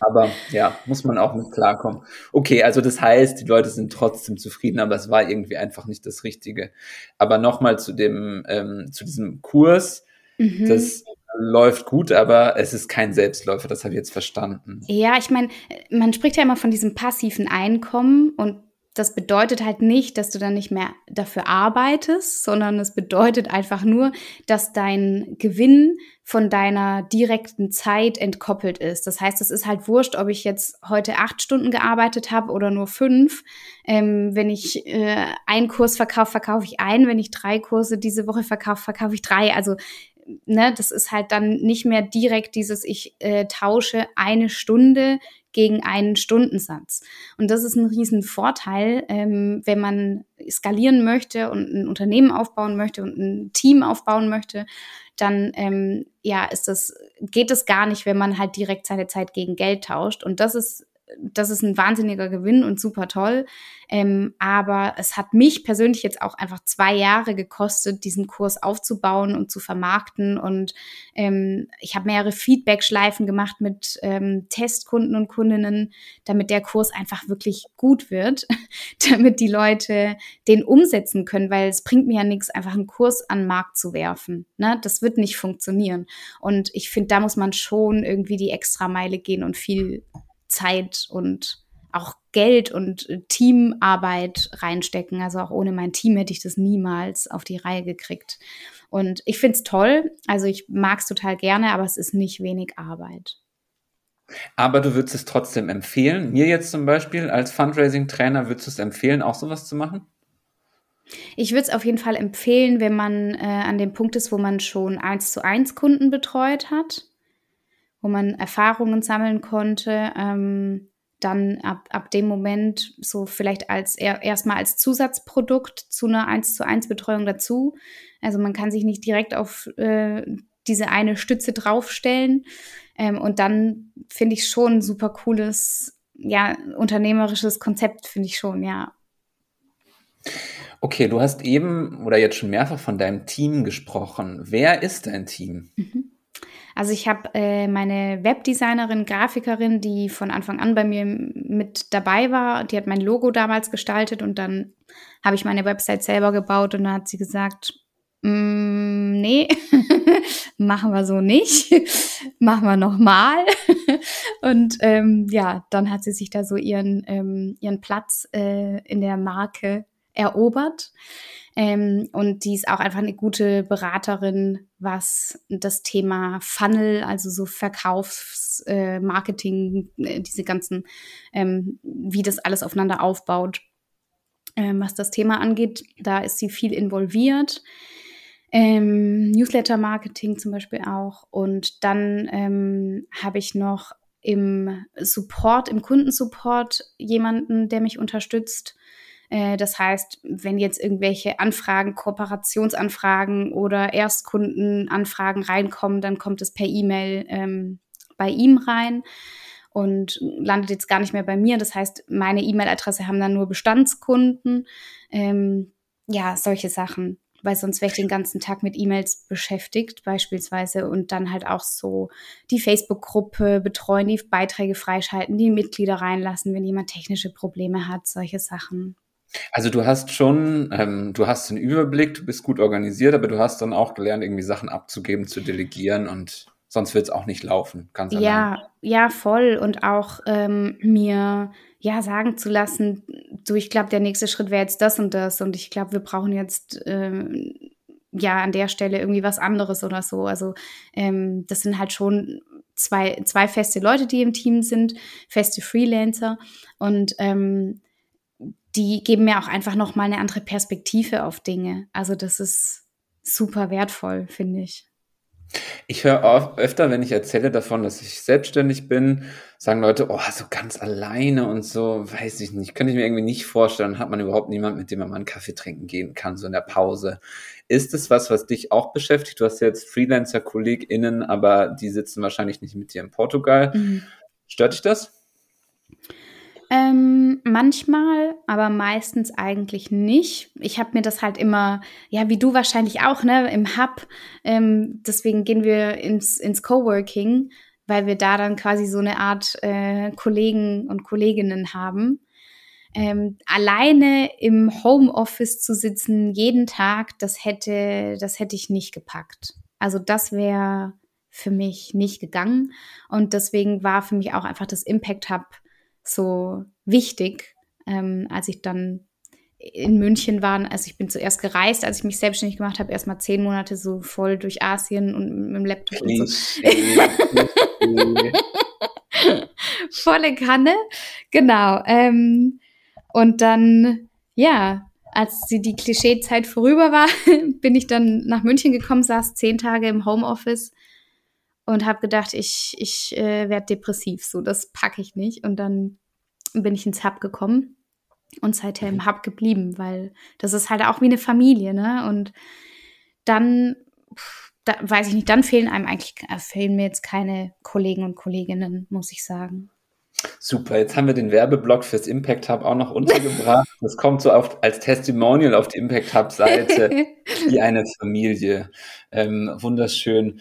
Aber ja, muss man auch mit klarkommen. Okay, also das heißt, die Leute sind trotzdem zufrieden, aber es war irgendwie einfach nicht das Richtige. Aber nochmal zu dem, ähm, zu diesem Kurs. Mhm. Das läuft gut, aber es ist kein Selbstläufer, das habe ich jetzt verstanden. Ja, ich meine, man spricht ja immer von diesem passiven Einkommen und das bedeutet halt nicht, dass du dann nicht mehr dafür arbeitest, sondern es bedeutet einfach nur, dass dein Gewinn von deiner direkten Zeit entkoppelt ist. Das heißt, es ist halt wurscht, ob ich jetzt heute acht Stunden gearbeitet habe oder nur fünf. Ähm, wenn ich äh, einen Kurs verkaufe, verkaufe ich einen. Wenn ich drei Kurse diese Woche verkaufe, verkaufe ich drei. Also ne, das ist halt dann nicht mehr direkt dieses, ich äh, tausche eine Stunde gegen einen Stundensatz. Und das ist ein riesen Vorteil, ähm, wenn man skalieren möchte und ein Unternehmen aufbauen möchte und ein Team aufbauen möchte, dann ähm, ja ist das geht es gar nicht, wenn man halt direkt seine Zeit gegen Geld tauscht. Und das ist das ist ein wahnsinniger Gewinn und super toll. Ähm, aber es hat mich persönlich jetzt auch einfach zwei Jahre gekostet, diesen Kurs aufzubauen und zu vermarkten. Und ähm, ich habe mehrere Feedback-Schleifen gemacht mit ähm, Testkunden und Kundinnen, damit der Kurs einfach wirklich gut wird, damit die Leute den umsetzen können, weil es bringt mir ja nichts, einfach einen Kurs an den Markt zu werfen. Ne? Das wird nicht funktionieren. Und ich finde, da muss man schon irgendwie die Extrameile gehen und viel Zeit und auch Geld und äh, Teamarbeit reinstecken. Also auch ohne mein Team hätte ich das niemals auf die Reihe gekriegt. Und ich finde es toll. Also ich mag es total gerne, aber es ist nicht wenig Arbeit. Aber du würdest es trotzdem empfehlen. Mir jetzt zum Beispiel als Fundraising-Trainer würdest du es empfehlen, auch sowas zu machen? Ich würde es auf jeden Fall empfehlen, wenn man äh, an dem Punkt ist, wo man schon eins zu eins Kunden betreut hat wo man Erfahrungen sammeln konnte. Ähm, dann ab, ab dem Moment so vielleicht als erstmal als Zusatzprodukt zu einer 1 zu 1 Betreuung dazu. Also man kann sich nicht direkt auf äh, diese eine Stütze draufstellen. Ähm, und dann finde ich schon ein super cooles, ja, unternehmerisches Konzept, finde ich schon, ja. Okay, du hast eben oder jetzt schon mehrfach von deinem Team gesprochen. Wer ist dein Team? Mhm. Also ich habe äh, meine Webdesignerin, Grafikerin, die von Anfang an bei mir mit dabei war. Die hat mein Logo damals gestaltet und dann habe ich meine Website selber gebaut und dann hat sie gesagt, mm, nee, machen wir so nicht, machen wir nochmal. und ähm, ja, dann hat sie sich da so ihren, ähm, ihren Platz äh, in der Marke erobert. Ähm, und die ist auch einfach eine gute Beraterin, was das Thema Funnel, also so Verkaufsmarketing, äh, äh, diese ganzen, ähm, wie das alles aufeinander aufbaut, ähm, was das Thema angeht. Da ist sie viel involviert. Ähm, Newsletter-Marketing zum Beispiel auch. Und dann ähm, habe ich noch im Support, im Kundensupport jemanden, der mich unterstützt. Äh, das heißt, wenn jetzt irgendwelche Anfragen, Kooperationsanfragen oder Erstkundenanfragen reinkommen, dann kommt es per E-Mail ähm, bei ihm rein und landet jetzt gar nicht mehr bei mir. Das heißt, meine E-Mail-Adresse haben dann nur Bestandskunden. Ähm, ja, solche Sachen. Weil sonst wäre ich den ganzen Tag mit E-Mails beschäftigt, beispielsweise. Und dann halt auch so die Facebook-Gruppe betreuen, die Beiträge freischalten, die Mitglieder reinlassen, wenn jemand technische Probleme hat, solche Sachen. Also du hast schon, ähm, du hast einen Überblick, du bist gut organisiert, aber du hast dann auch gelernt, irgendwie Sachen abzugeben, zu delegieren und sonst wird es auch nicht laufen. Ganz ja, ja, voll. Und auch ähm, mir ja sagen zu lassen, du, ich glaube, der nächste Schritt wäre jetzt das und das und ich glaube, wir brauchen jetzt ähm, ja an der Stelle irgendwie was anderes oder so. Also ähm, das sind halt schon zwei, zwei feste Leute, die im Team sind, feste Freelancer und ähm, die geben mir auch einfach noch mal eine andere Perspektive auf Dinge. Also das ist super wertvoll, finde ich. Ich höre öfter, wenn ich erzähle davon, dass ich selbstständig bin, sagen Leute, oh, so ganz alleine und so, weiß ich nicht, könnte ich mir irgendwie nicht vorstellen, hat man überhaupt niemand, mit dem man mal einen Kaffee trinken gehen kann, so in der Pause. Ist es was, was dich auch beschäftigt? Du hast jetzt Freelancer-KollegInnen, aber die sitzen wahrscheinlich nicht mit dir in Portugal. Mhm. Stört dich das? Ähm, manchmal, aber meistens eigentlich nicht. Ich habe mir das halt immer, ja, wie du wahrscheinlich auch, ne, im Hub. Ähm, deswegen gehen wir ins, ins Coworking, weil wir da dann quasi so eine Art äh, Kollegen und Kolleginnen haben. Ähm, alleine im Homeoffice zu sitzen jeden Tag, das hätte, das hätte ich nicht gepackt. Also das wäre für mich nicht gegangen. Und deswegen war für mich auch einfach das Impact Hub so wichtig, ähm, als ich dann in München war. Also ich bin zuerst gereist, als ich mich selbstständig gemacht habe, erst mal zehn Monate so voll durch Asien und mit dem Laptop und so. Volle Kanne, genau. Ähm, und dann, ja, als die Klischeezeit vorüber war, bin ich dann nach München gekommen, saß zehn Tage im Homeoffice und habe gedacht, ich, ich äh, werde depressiv, so das packe ich nicht. Und dann bin ich ins Hub gekommen und seither im. Hub geblieben, weil das ist halt auch wie eine Familie, ne? Und dann, da, weiß ich nicht, dann fehlen einem eigentlich, äh, fehlen mir jetzt keine Kollegen und Kolleginnen, muss ich sagen. Super, jetzt haben wir den Werbeblock fürs Impact Hub auch noch untergebracht. Das kommt so auf, als Testimonial auf die Impact Hub Seite wie eine Familie. Ähm, wunderschön.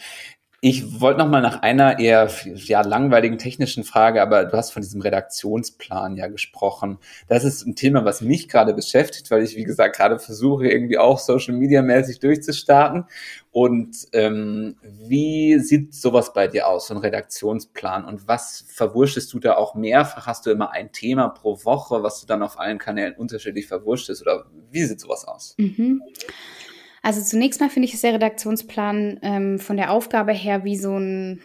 Ich wollte noch mal nach einer eher ja, langweiligen technischen Frage, aber du hast von diesem Redaktionsplan ja gesprochen. Das ist ein Thema, was mich gerade beschäftigt, weil ich, wie gesagt, gerade versuche, irgendwie auch Social Media mäßig durchzustarten. Und ähm, wie sieht sowas bei dir aus, so ein Redaktionsplan? Und was verwurschest du da auch mehrfach? Hast du immer ein Thema pro Woche, was du dann auf allen Kanälen unterschiedlich verwurschst? Oder wie sieht sowas aus? Mhm. Also zunächst mal finde ich, ist der Redaktionsplan ähm, von der Aufgabe her wie so ein,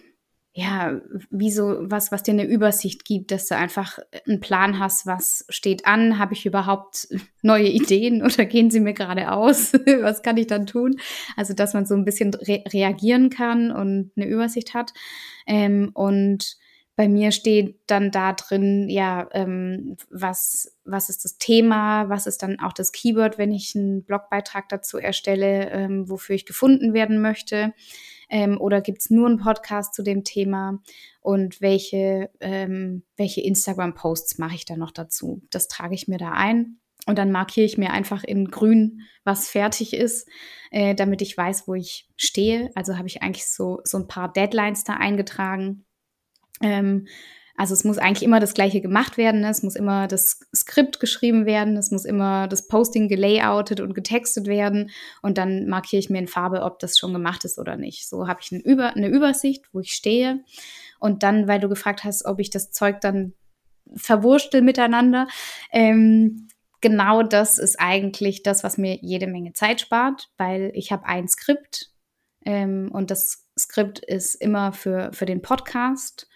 ja, wie so was, was dir eine Übersicht gibt, dass du einfach einen Plan hast, was steht an, habe ich überhaupt neue Ideen oder gehen sie mir gerade aus, was kann ich dann tun? Also, dass man so ein bisschen re reagieren kann und eine Übersicht hat. Ähm, und bei mir steht dann da drin, ja, ähm, was, was ist das Thema, was ist dann auch das Keyword, wenn ich einen Blogbeitrag dazu erstelle, ähm, wofür ich gefunden werden möchte. Ähm, oder gibt's nur einen Podcast zu dem Thema und welche, ähm, welche Instagram-Posts mache ich da noch dazu? Das trage ich mir da ein. Und dann markiere ich mir einfach in grün, was fertig ist, äh, damit ich weiß, wo ich stehe. Also habe ich eigentlich so, so ein paar Deadlines da eingetragen ähm, also es muss eigentlich immer das Gleiche gemacht werden. Ne? Es muss immer das Skript geschrieben werden. Es muss immer das Posting gelayoutet und getextet werden. Und dann markiere ich mir in Farbe, ob das schon gemacht ist oder nicht. So habe ich eine, Über eine Übersicht, wo ich stehe. Und dann, weil du gefragt hast, ob ich das Zeug dann verwurstel miteinander, ähm, genau das ist eigentlich das, was mir jede Menge Zeit spart, weil ich habe ein Skript ähm, und das Skript ist immer für, für den Podcast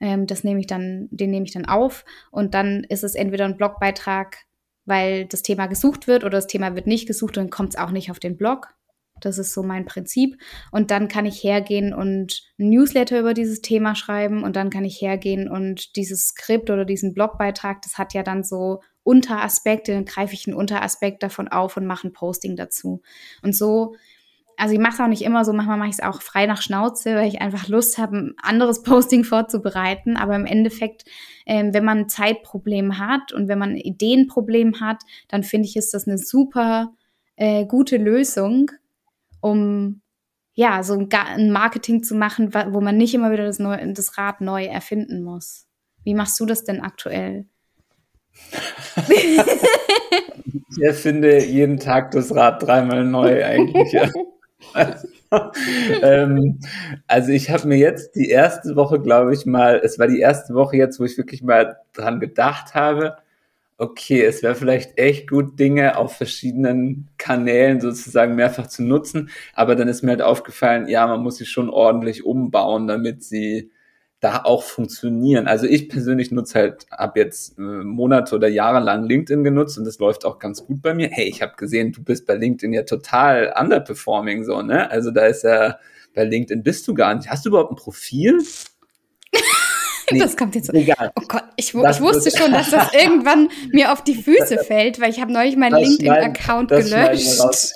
ähm, das nehme ich dann, den nehme ich dann auf und dann ist es entweder ein Blogbeitrag, weil das Thema gesucht wird oder das Thema wird nicht gesucht und kommt es auch nicht auf den Blog. Das ist so mein Prinzip. Und dann kann ich hergehen und ein Newsletter über dieses Thema schreiben und dann kann ich hergehen und dieses Skript oder diesen Blogbeitrag, das hat ja dann so Unteraspekte, dann greife ich einen Unteraspekt davon auf und mache ein Posting dazu. Und so also ich mache es auch nicht immer so, manchmal mache ich es auch frei nach Schnauze, weil ich einfach Lust habe, ein anderes Posting vorzubereiten. Aber im Endeffekt, ähm, wenn man ein Zeitproblem hat und wenn man ein Ideenproblem hat, dann finde ich, ist das eine super äh, gute Lösung, um ja, so ein, ein, Marketing zu machen, wo man nicht immer wieder das, neu, das Rad neu erfinden muss. Wie machst du das denn aktuell? ich erfinde jeden Tag das Rad dreimal neu eigentlich. Ja. ähm, also ich habe mir jetzt die erste Woche, glaube ich mal, es war die erste Woche jetzt, wo ich wirklich mal dran gedacht habe, okay, es wäre vielleicht echt gut, Dinge auf verschiedenen Kanälen sozusagen mehrfach zu nutzen, aber dann ist mir halt aufgefallen, ja, man muss sie schon ordentlich umbauen, damit sie da auch funktionieren. Also ich persönlich nutze halt, habe jetzt äh, Monate oder Jahre lang LinkedIn genutzt und das läuft auch ganz gut bei mir. Hey, ich habe gesehen, du bist bei LinkedIn ja total underperforming so, ne? Also da ist ja bei LinkedIn bist du gar nicht. Hast du überhaupt ein Profil? Nee, das kommt jetzt. Egal. Oh Gott, ich, ich wusste schon, dass das irgendwann mir auf die Füße fällt, weil ich habe neulich meinen LinkedIn-Account gelöscht.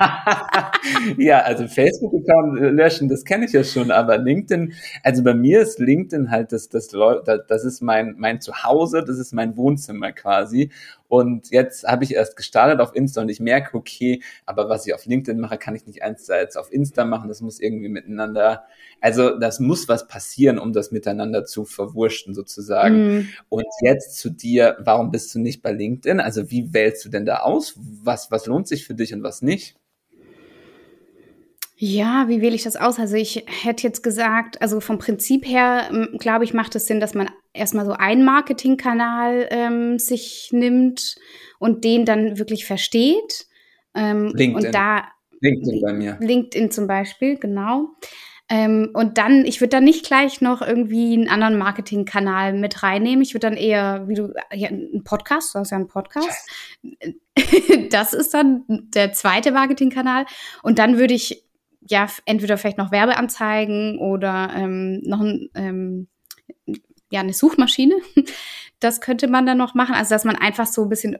ja, also Facebook-Account löschen, das kenne ich ja schon, aber LinkedIn, also bei mir ist LinkedIn halt das, das, das ist mein, mein Zuhause, das ist mein Wohnzimmer quasi. Und jetzt habe ich erst gestartet auf Insta und ich merke, okay, aber was ich auf LinkedIn mache, kann ich nicht eins zu eins auf Insta machen. Das muss irgendwie miteinander, also das muss was passieren, um das miteinander zu verwurschten sozusagen. Mm. Und jetzt zu dir, warum bist du nicht bei LinkedIn? Also wie wählst du denn da aus? Was, was lohnt sich für dich und was nicht? Ja, wie wähle ich das aus? Also ich hätte jetzt gesagt, also vom Prinzip her, glaube ich, macht es Sinn, dass man erstmal so einen Marketingkanal ähm, sich nimmt und den dann wirklich versteht. Ähm, LinkedIn. Und da LinkedIn bei mir. LinkedIn zum Beispiel, genau. Ähm, und dann, ich würde dann nicht gleich noch irgendwie einen anderen Marketingkanal mit reinnehmen. Ich würde dann eher, wie du, ja, einen Podcast, du hast ja einen Podcast. das ist dann der zweite Marketingkanal. Und dann würde ich ja, entweder vielleicht noch Werbeanzeigen oder ähm, noch ein, ähm, ja, eine Suchmaschine. Das könnte man dann noch machen. Also, dass man einfach so ein bisschen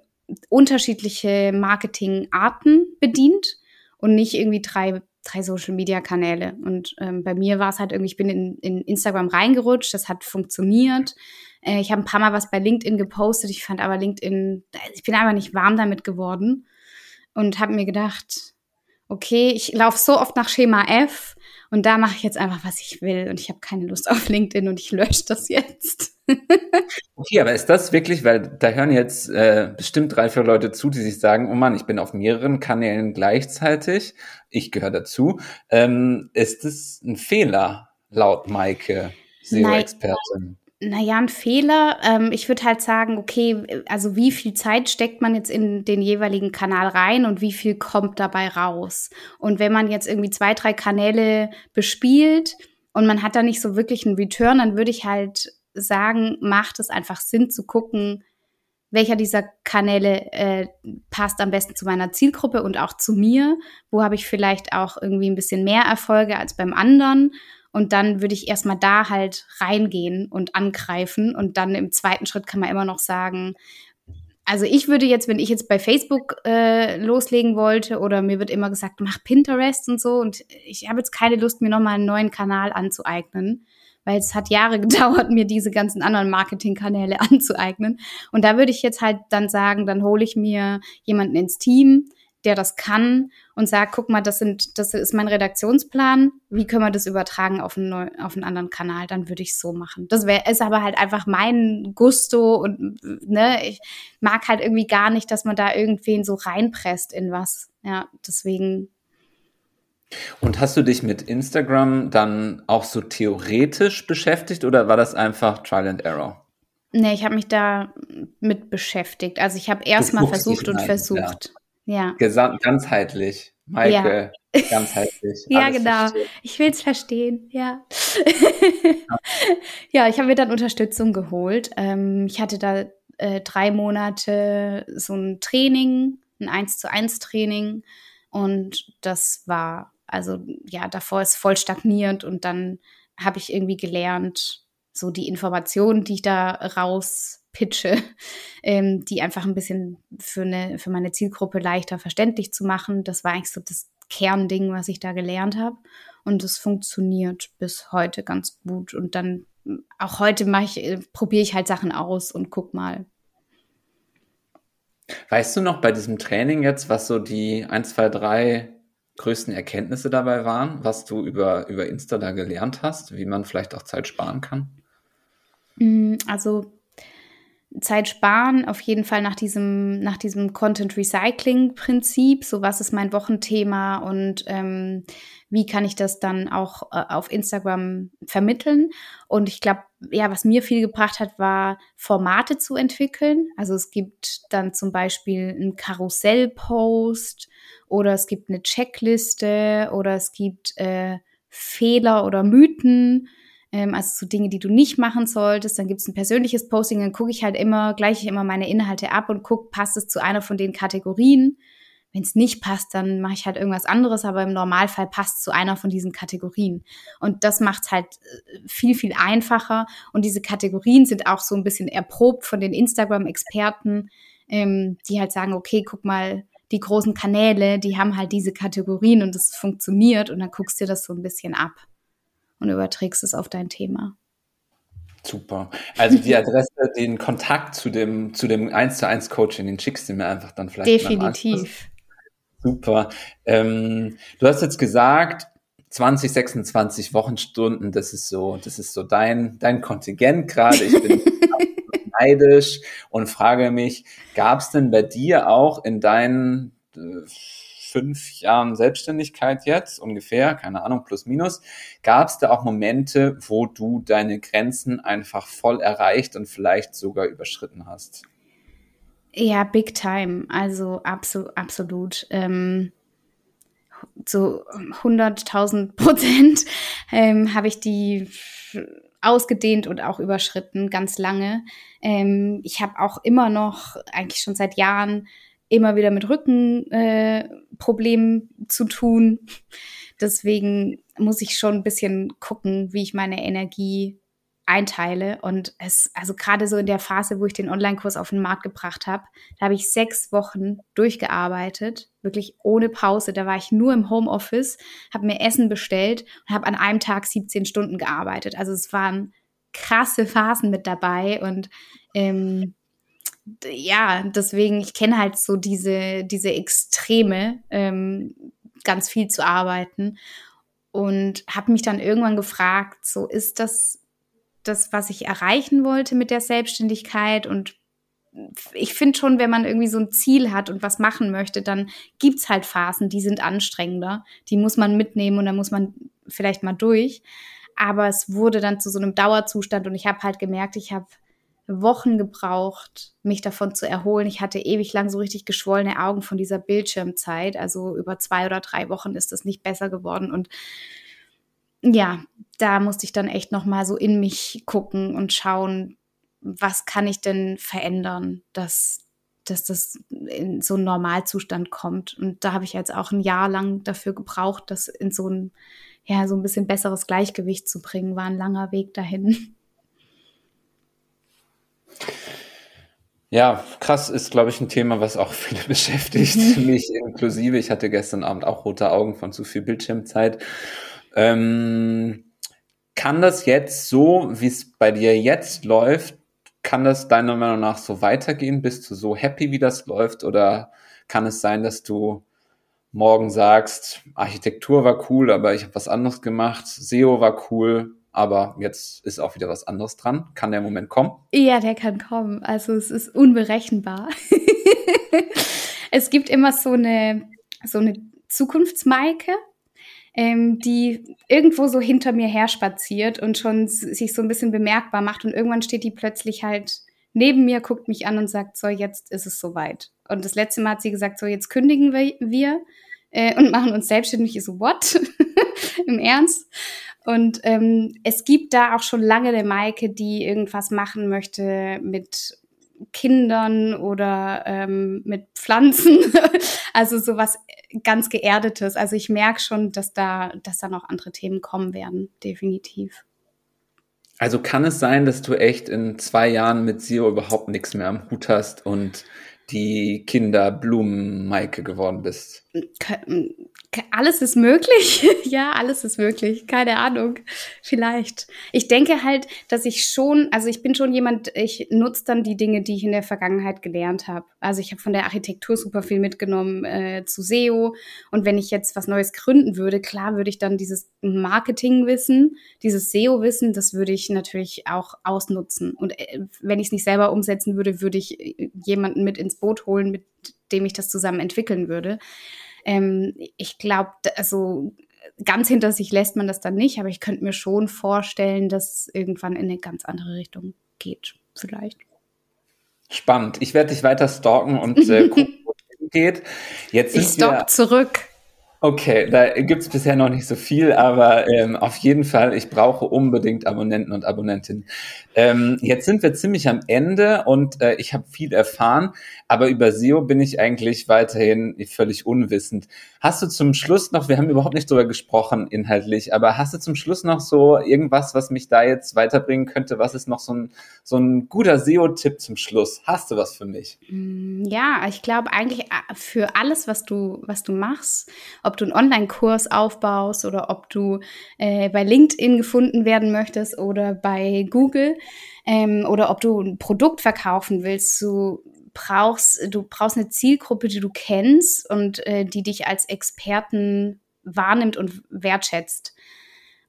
unterschiedliche Marketingarten bedient und nicht irgendwie drei, drei Social Media Kanäle. Und ähm, bei mir war es halt irgendwie, ich bin in, in Instagram reingerutscht, das hat funktioniert. Äh, ich habe ein paar Mal was bei LinkedIn gepostet, ich fand aber LinkedIn, ich bin einfach nicht warm damit geworden und habe mir gedacht, okay, ich laufe so oft nach Schema F und da mache ich jetzt einfach, was ich will und ich habe keine Lust auf LinkedIn und ich lösche das jetzt. okay, aber ist das wirklich, weil da hören jetzt äh, bestimmt drei, vier Leute zu, die sich sagen, oh Mann, ich bin auf mehreren Kanälen gleichzeitig, ich gehöre dazu. Ähm, ist das ein Fehler laut Maike, SEO-Expertin? Naja, ein Fehler. Ähm, ich würde halt sagen, okay, also wie viel Zeit steckt man jetzt in den jeweiligen Kanal rein und wie viel kommt dabei raus? Und wenn man jetzt irgendwie zwei, drei Kanäle bespielt und man hat da nicht so wirklich einen Return, dann würde ich halt sagen, macht es einfach Sinn zu gucken, welcher dieser Kanäle äh, passt am besten zu meiner Zielgruppe und auch zu mir? Wo habe ich vielleicht auch irgendwie ein bisschen mehr Erfolge als beim anderen? Und dann würde ich erstmal da halt reingehen und angreifen. Und dann im zweiten Schritt kann man immer noch sagen, also ich würde jetzt, wenn ich jetzt bei Facebook äh, loslegen wollte oder mir wird immer gesagt, mach Pinterest und so und ich habe jetzt keine Lust, mir nochmal einen neuen Kanal anzueignen, weil es hat Jahre gedauert, mir diese ganzen anderen Marketingkanäle anzueignen. Und da würde ich jetzt halt dann sagen, dann hole ich mir jemanden ins Team, der das kann und sagt, guck mal, das sind, das ist mein Redaktionsplan. Wie können wir das übertragen auf einen, neu, auf einen anderen Kanal? Dann würde ich so machen. Das wäre, ist aber halt einfach mein Gusto und ne, ich mag halt irgendwie gar nicht, dass man da irgendwen so reinpresst in was. Ja, deswegen. Und hast du dich mit Instagram dann auch so theoretisch beschäftigt oder war das einfach Trial and Error? Nee, ich habe mich da mit beschäftigt. Also ich habe erstmal versucht und versucht. Ja. Gesamt, ganzheitlich. Maike, ja. ganzheitlich. ja, genau. Verstehen. Ich will es verstehen, ja. ja, ich habe mir dann Unterstützung geholt. Ähm, ich hatte da äh, drei Monate so ein Training, ein 1 zu 1 Training. Und das war, also ja, davor ist voll stagniert und dann habe ich irgendwie gelernt, so die Informationen, die ich da raus pitche, ähm, die einfach ein bisschen für, eine, für meine Zielgruppe leichter verständlich zu machen. Das war eigentlich so das Kernding, was ich da gelernt habe. Und es funktioniert bis heute ganz gut. Und dann auch heute mache ich, äh, probiere ich halt Sachen aus und guck mal. Weißt du noch bei diesem Training jetzt, was so die 1, 2, 3 größten Erkenntnisse dabei waren, was du über, über Insta da gelernt hast, wie man vielleicht auch Zeit sparen kann? Mm, also Zeit sparen, auf jeden Fall nach diesem, nach diesem Content Recycling Prinzip. So, was ist mein Wochenthema und ähm, wie kann ich das dann auch äh, auf Instagram vermitteln? Und ich glaube, ja, was mir viel gebracht hat, war Formate zu entwickeln. Also es gibt dann zum Beispiel einen Karussell-Post oder es gibt eine Checkliste oder es gibt äh, Fehler oder Mythen ähm, also so Dinge, die du nicht machen solltest. Dann gibt es ein persönliches Posting, dann gucke ich halt immer, gleiche ich immer meine Inhalte ab und gucke, passt es zu einer von den Kategorien. Wenn es nicht passt, dann mache ich halt irgendwas anderes, aber im Normalfall passt zu einer von diesen Kategorien. Und das macht es halt äh, viel, viel einfacher. Und diese Kategorien sind auch so ein bisschen erprobt von den Instagram-Experten, ähm, die halt sagen, okay, guck mal, die großen Kanäle, die haben halt diese Kategorien und es funktioniert und dann guckst du dir das so ein bisschen ab und überträgst es auf dein Thema. Super. Also die Adresse, den Kontakt zu dem, zu dem 1 zu 1 Coaching, den schickst du mir einfach dann vielleicht. Definitiv. Super. Ähm, du hast jetzt gesagt, 20, 26 Wochenstunden, das ist so, das ist so dein, dein Kontingent gerade. Ich bin neidisch und frage mich, gab es denn bei dir auch in deinen äh, fünf Jahren Selbstständigkeit jetzt, ungefähr, keine Ahnung, plus minus, gab es da auch Momente, wo du deine Grenzen einfach voll erreicht und vielleicht sogar überschritten hast? Ja, big time. Also absolut, absolut. Ähm, so 100.000 Prozent ähm, habe ich die ausgedehnt und auch überschritten, ganz lange. Ähm, ich habe auch immer noch, eigentlich schon seit Jahren, immer wieder mit Rückenproblemen äh, zu tun. Deswegen muss ich schon ein bisschen gucken, wie ich meine Energie einteile. Und es, also gerade so in der Phase, wo ich den Online-Kurs auf den Markt gebracht habe, da habe ich sechs Wochen durchgearbeitet, wirklich ohne Pause. Da war ich nur im Homeoffice, habe mir Essen bestellt und habe an einem Tag 17 Stunden gearbeitet. Also es waren krasse Phasen mit dabei und ähm, ja, deswegen, ich kenne halt so diese, diese Extreme, ähm, ganz viel zu arbeiten und habe mich dann irgendwann gefragt, so ist das das, was ich erreichen wollte mit der Selbstständigkeit. Und ich finde schon, wenn man irgendwie so ein Ziel hat und was machen möchte, dann gibt es halt Phasen, die sind anstrengender. Die muss man mitnehmen und da muss man vielleicht mal durch. Aber es wurde dann zu so einem Dauerzustand und ich habe halt gemerkt, ich habe Wochen gebraucht, mich davon zu erholen. Ich hatte ewig lang so richtig geschwollene Augen von dieser Bildschirmzeit. Also über zwei oder drei Wochen ist das nicht besser geworden. Und ja, da musste ich dann echt noch mal so in mich gucken und schauen, was kann ich denn verändern, dass, dass das in so einen Normalzustand kommt. Und da habe ich jetzt auch ein Jahr lang dafür gebraucht, das in so ein, ja, so ein bisschen besseres Gleichgewicht zu bringen. War ein langer Weg dahin. Ja, krass ist, glaube ich, ein Thema, was auch viele beschäftigt, mhm. mich inklusive. Ich hatte gestern Abend auch rote Augen von zu viel Bildschirmzeit. Ähm, kann das jetzt so, wie es bei dir jetzt läuft, kann das deiner Meinung nach so weitergehen? Bist du so happy, wie das läuft? Oder kann es sein, dass du morgen sagst, Architektur war cool, aber ich habe was anderes gemacht, SEO war cool, aber jetzt ist auch wieder was anderes dran. Kann der Moment kommen? Ja, der kann kommen. Also es ist unberechenbar. es gibt immer so eine, so eine Zukunftsmaike, ähm, die irgendwo so hinter mir her spaziert und schon sich so ein bisschen bemerkbar macht und irgendwann steht die plötzlich halt neben mir, guckt mich an und sagt, so, jetzt ist es soweit. Und das letzte Mal hat sie gesagt, so, jetzt kündigen wir, wir äh, und machen uns selbstständig. Ich so, what? Im Ernst? Und ähm, es gibt da auch schon lange eine Maike, die irgendwas machen möchte mit Kindern oder ähm, mit Pflanzen. also sowas ganz Geerdetes. Also ich merke schon, dass da, dass da noch andere Themen kommen werden, definitiv. Also kann es sein, dass du echt in zwei Jahren mit SEO überhaupt nichts mehr am Hut hast und die Kinderblumen-Maike geworden bist? Alles ist möglich. ja, alles ist möglich. Keine Ahnung. Vielleicht. Ich denke halt, dass ich schon, also ich bin schon jemand, ich nutze dann die Dinge, die ich in der Vergangenheit gelernt habe. Also ich habe von der Architektur super viel mitgenommen äh, zu SEO. Und wenn ich jetzt was Neues gründen würde, klar würde ich dann dieses Marketing-Wissen, dieses SEO-Wissen, das würde ich natürlich auch ausnutzen. Und äh, wenn ich es nicht selber umsetzen würde, würde ich äh, jemanden mit ins Boot holen, mit dem ich das zusammen entwickeln würde. Ähm, ich glaube, also ganz hinter sich lässt man das dann nicht, aber ich könnte mir schon vorstellen, dass irgendwann in eine ganz andere Richtung geht, vielleicht. Spannend. Ich werde dich weiter stalken und äh, gucken, wo es geht. Jetzt ich stopp zurück. Okay, da gibt's bisher noch nicht so viel, aber ähm, auf jeden Fall, ich brauche unbedingt Abonnenten und Abonnentinnen. Ähm, jetzt sind wir ziemlich am Ende und äh, ich habe viel erfahren, aber über SEO bin ich eigentlich weiterhin völlig unwissend. Hast du zum Schluss noch, wir haben überhaupt nicht drüber gesprochen inhaltlich, aber hast du zum Schluss noch so irgendwas, was mich da jetzt weiterbringen könnte? Was ist noch so ein, so ein guter SEO-Tipp zum Schluss? Hast du was für mich? Mm, ja, ich glaube eigentlich äh, für alles, was du, was du machst, ob du einen Online-Kurs aufbaust oder ob du äh, bei LinkedIn gefunden werden möchtest oder bei Google ähm, oder ob du ein Produkt verkaufen willst, du brauchst, du brauchst eine Zielgruppe, die du kennst und äh, die dich als Experten wahrnimmt und wertschätzt.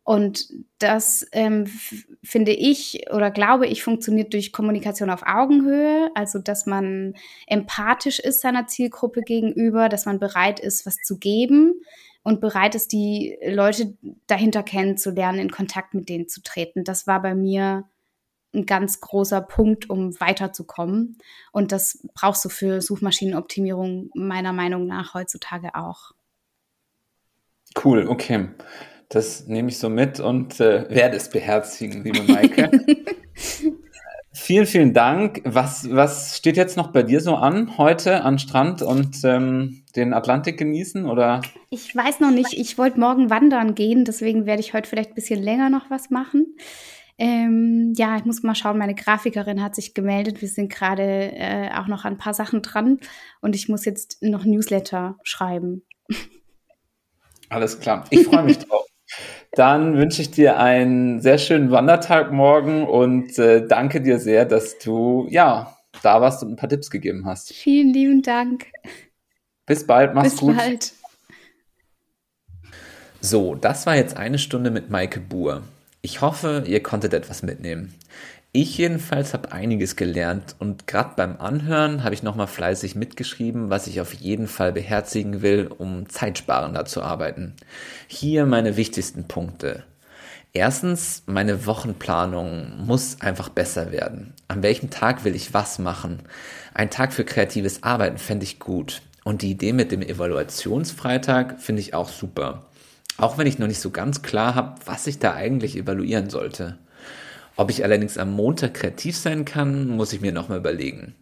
Und das ähm, finde ich oder glaube ich funktioniert durch Kommunikation auf Augenhöhe, also dass man empathisch ist seiner Zielgruppe gegenüber, dass man bereit ist, was zu geben und bereit ist, die Leute dahinter kennenzulernen, in Kontakt mit denen zu treten. Das war bei mir ein ganz großer Punkt, um weiterzukommen. Und das brauchst du für Suchmaschinenoptimierung meiner Meinung nach heutzutage auch. Cool, okay. Das nehme ich so mit und äh, werde es beherzigen, liebe Maike. vielen, vielen Dank. Was, was steht jetzt noch bei dir so an heute an Strand und ähm, den Atlantik genießen? Oder? Ich weiß noch nicht. Ich wollte morgen wandern gehen, deswegen werde ich heute vielleicht ein bisschen länger noch was machen. Ähm, ja, ich muss mal schauen. Meine Grafikerin hat sich gemeldet. Wir sind gerade äh, auch noch an ein paar Sachen dran und ich muss jetzt noch Newsletter schreiben. Alles klar. Ich freue mich drauf. Dann wünsche ich dir einen sehr schönen Wandertag morgen und äh, danke dir sehr, dass du ja da warst und ein paar Tipps gegeben hast. Vielen lieben Dank. Bis bald, mach's Bis gut. Bis bald. So, das war jetzt eine Stunde mit Maike Buhr. Ich hoffe, ihr konntet etwas mitnehmen. Ich jedenfalls habe einiges gelernt und gerade beim Anhören habe ich nochmal fleißig mitgeschrieben, was ich auf jeden Fall beherzigen will, um zeitsparender zu arbeiten. Hier meine wichtigsten Punkte. Erstens, meine Wochenplanung muss einfach besser werden. An welchem Tag will ich was machen? Ein Tag für kreatives Arbeiten fände ich gut. Und die Idee mit dem Evaluationsfreitag finde ich auch super. Auch wenn ich noch nicht so ganz klar habe, was ich da eigentlich evaluieren sollte. Ob ich allerdings am Montag kreativ sein kann, muss ich mir nochmal überlegen.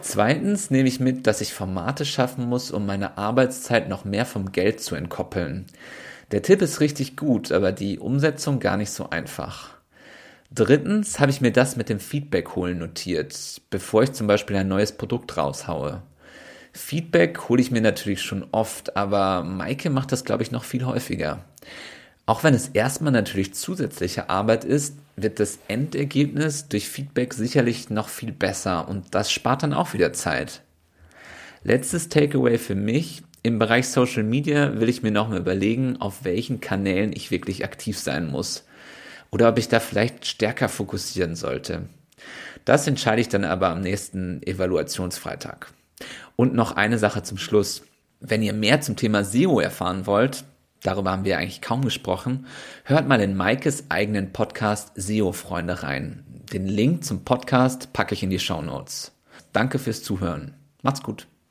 Zweitens nehme ich mit, dass ich Formate schaffen muss, um meine Arbeitszeit noch mehr vom Geld zu entkoppeln. Der Tipp ist richtig gut, aber die Umsetzung gar nicht so einfach. Drittens habe ich mir das mit dem Feedback holen notiert, bevor ich zum Beispiel ein neues Produkt raushaue. Feedback hole ich mir natürlich schon oft, aber Maike macht das, glaube ich, noch viel häufiger. Auch wenn es erstmal natürlich zusätzliche Arbeit ist, wird das Endergebnis durch Feedback sicherlich noch viel besser und das spart dann auch wieder Zeit. Letztes Takeaway für mich. Im Bereich Social Media will ich mir nochmal überlegen, auf welchen Kanälen ich wirklich aktiv sein muss. Oder ob ich da vielleicht stärker fokussieren sollte. Das entscheide ich dann aber am nächsten Evaluationsfreitag. Und noch eine Sache zum Schluss. Wenn ihr mehr zum Thema SEO erfahren wollt, darüber haben wir eigentlich kaum gesprochen, hört mal in Maikes eigenen Podcast SEO-Freunde rein. Den Link zum Podcast packe ich in die Show Notes. Danke fürs Zuhören. Macht's gut.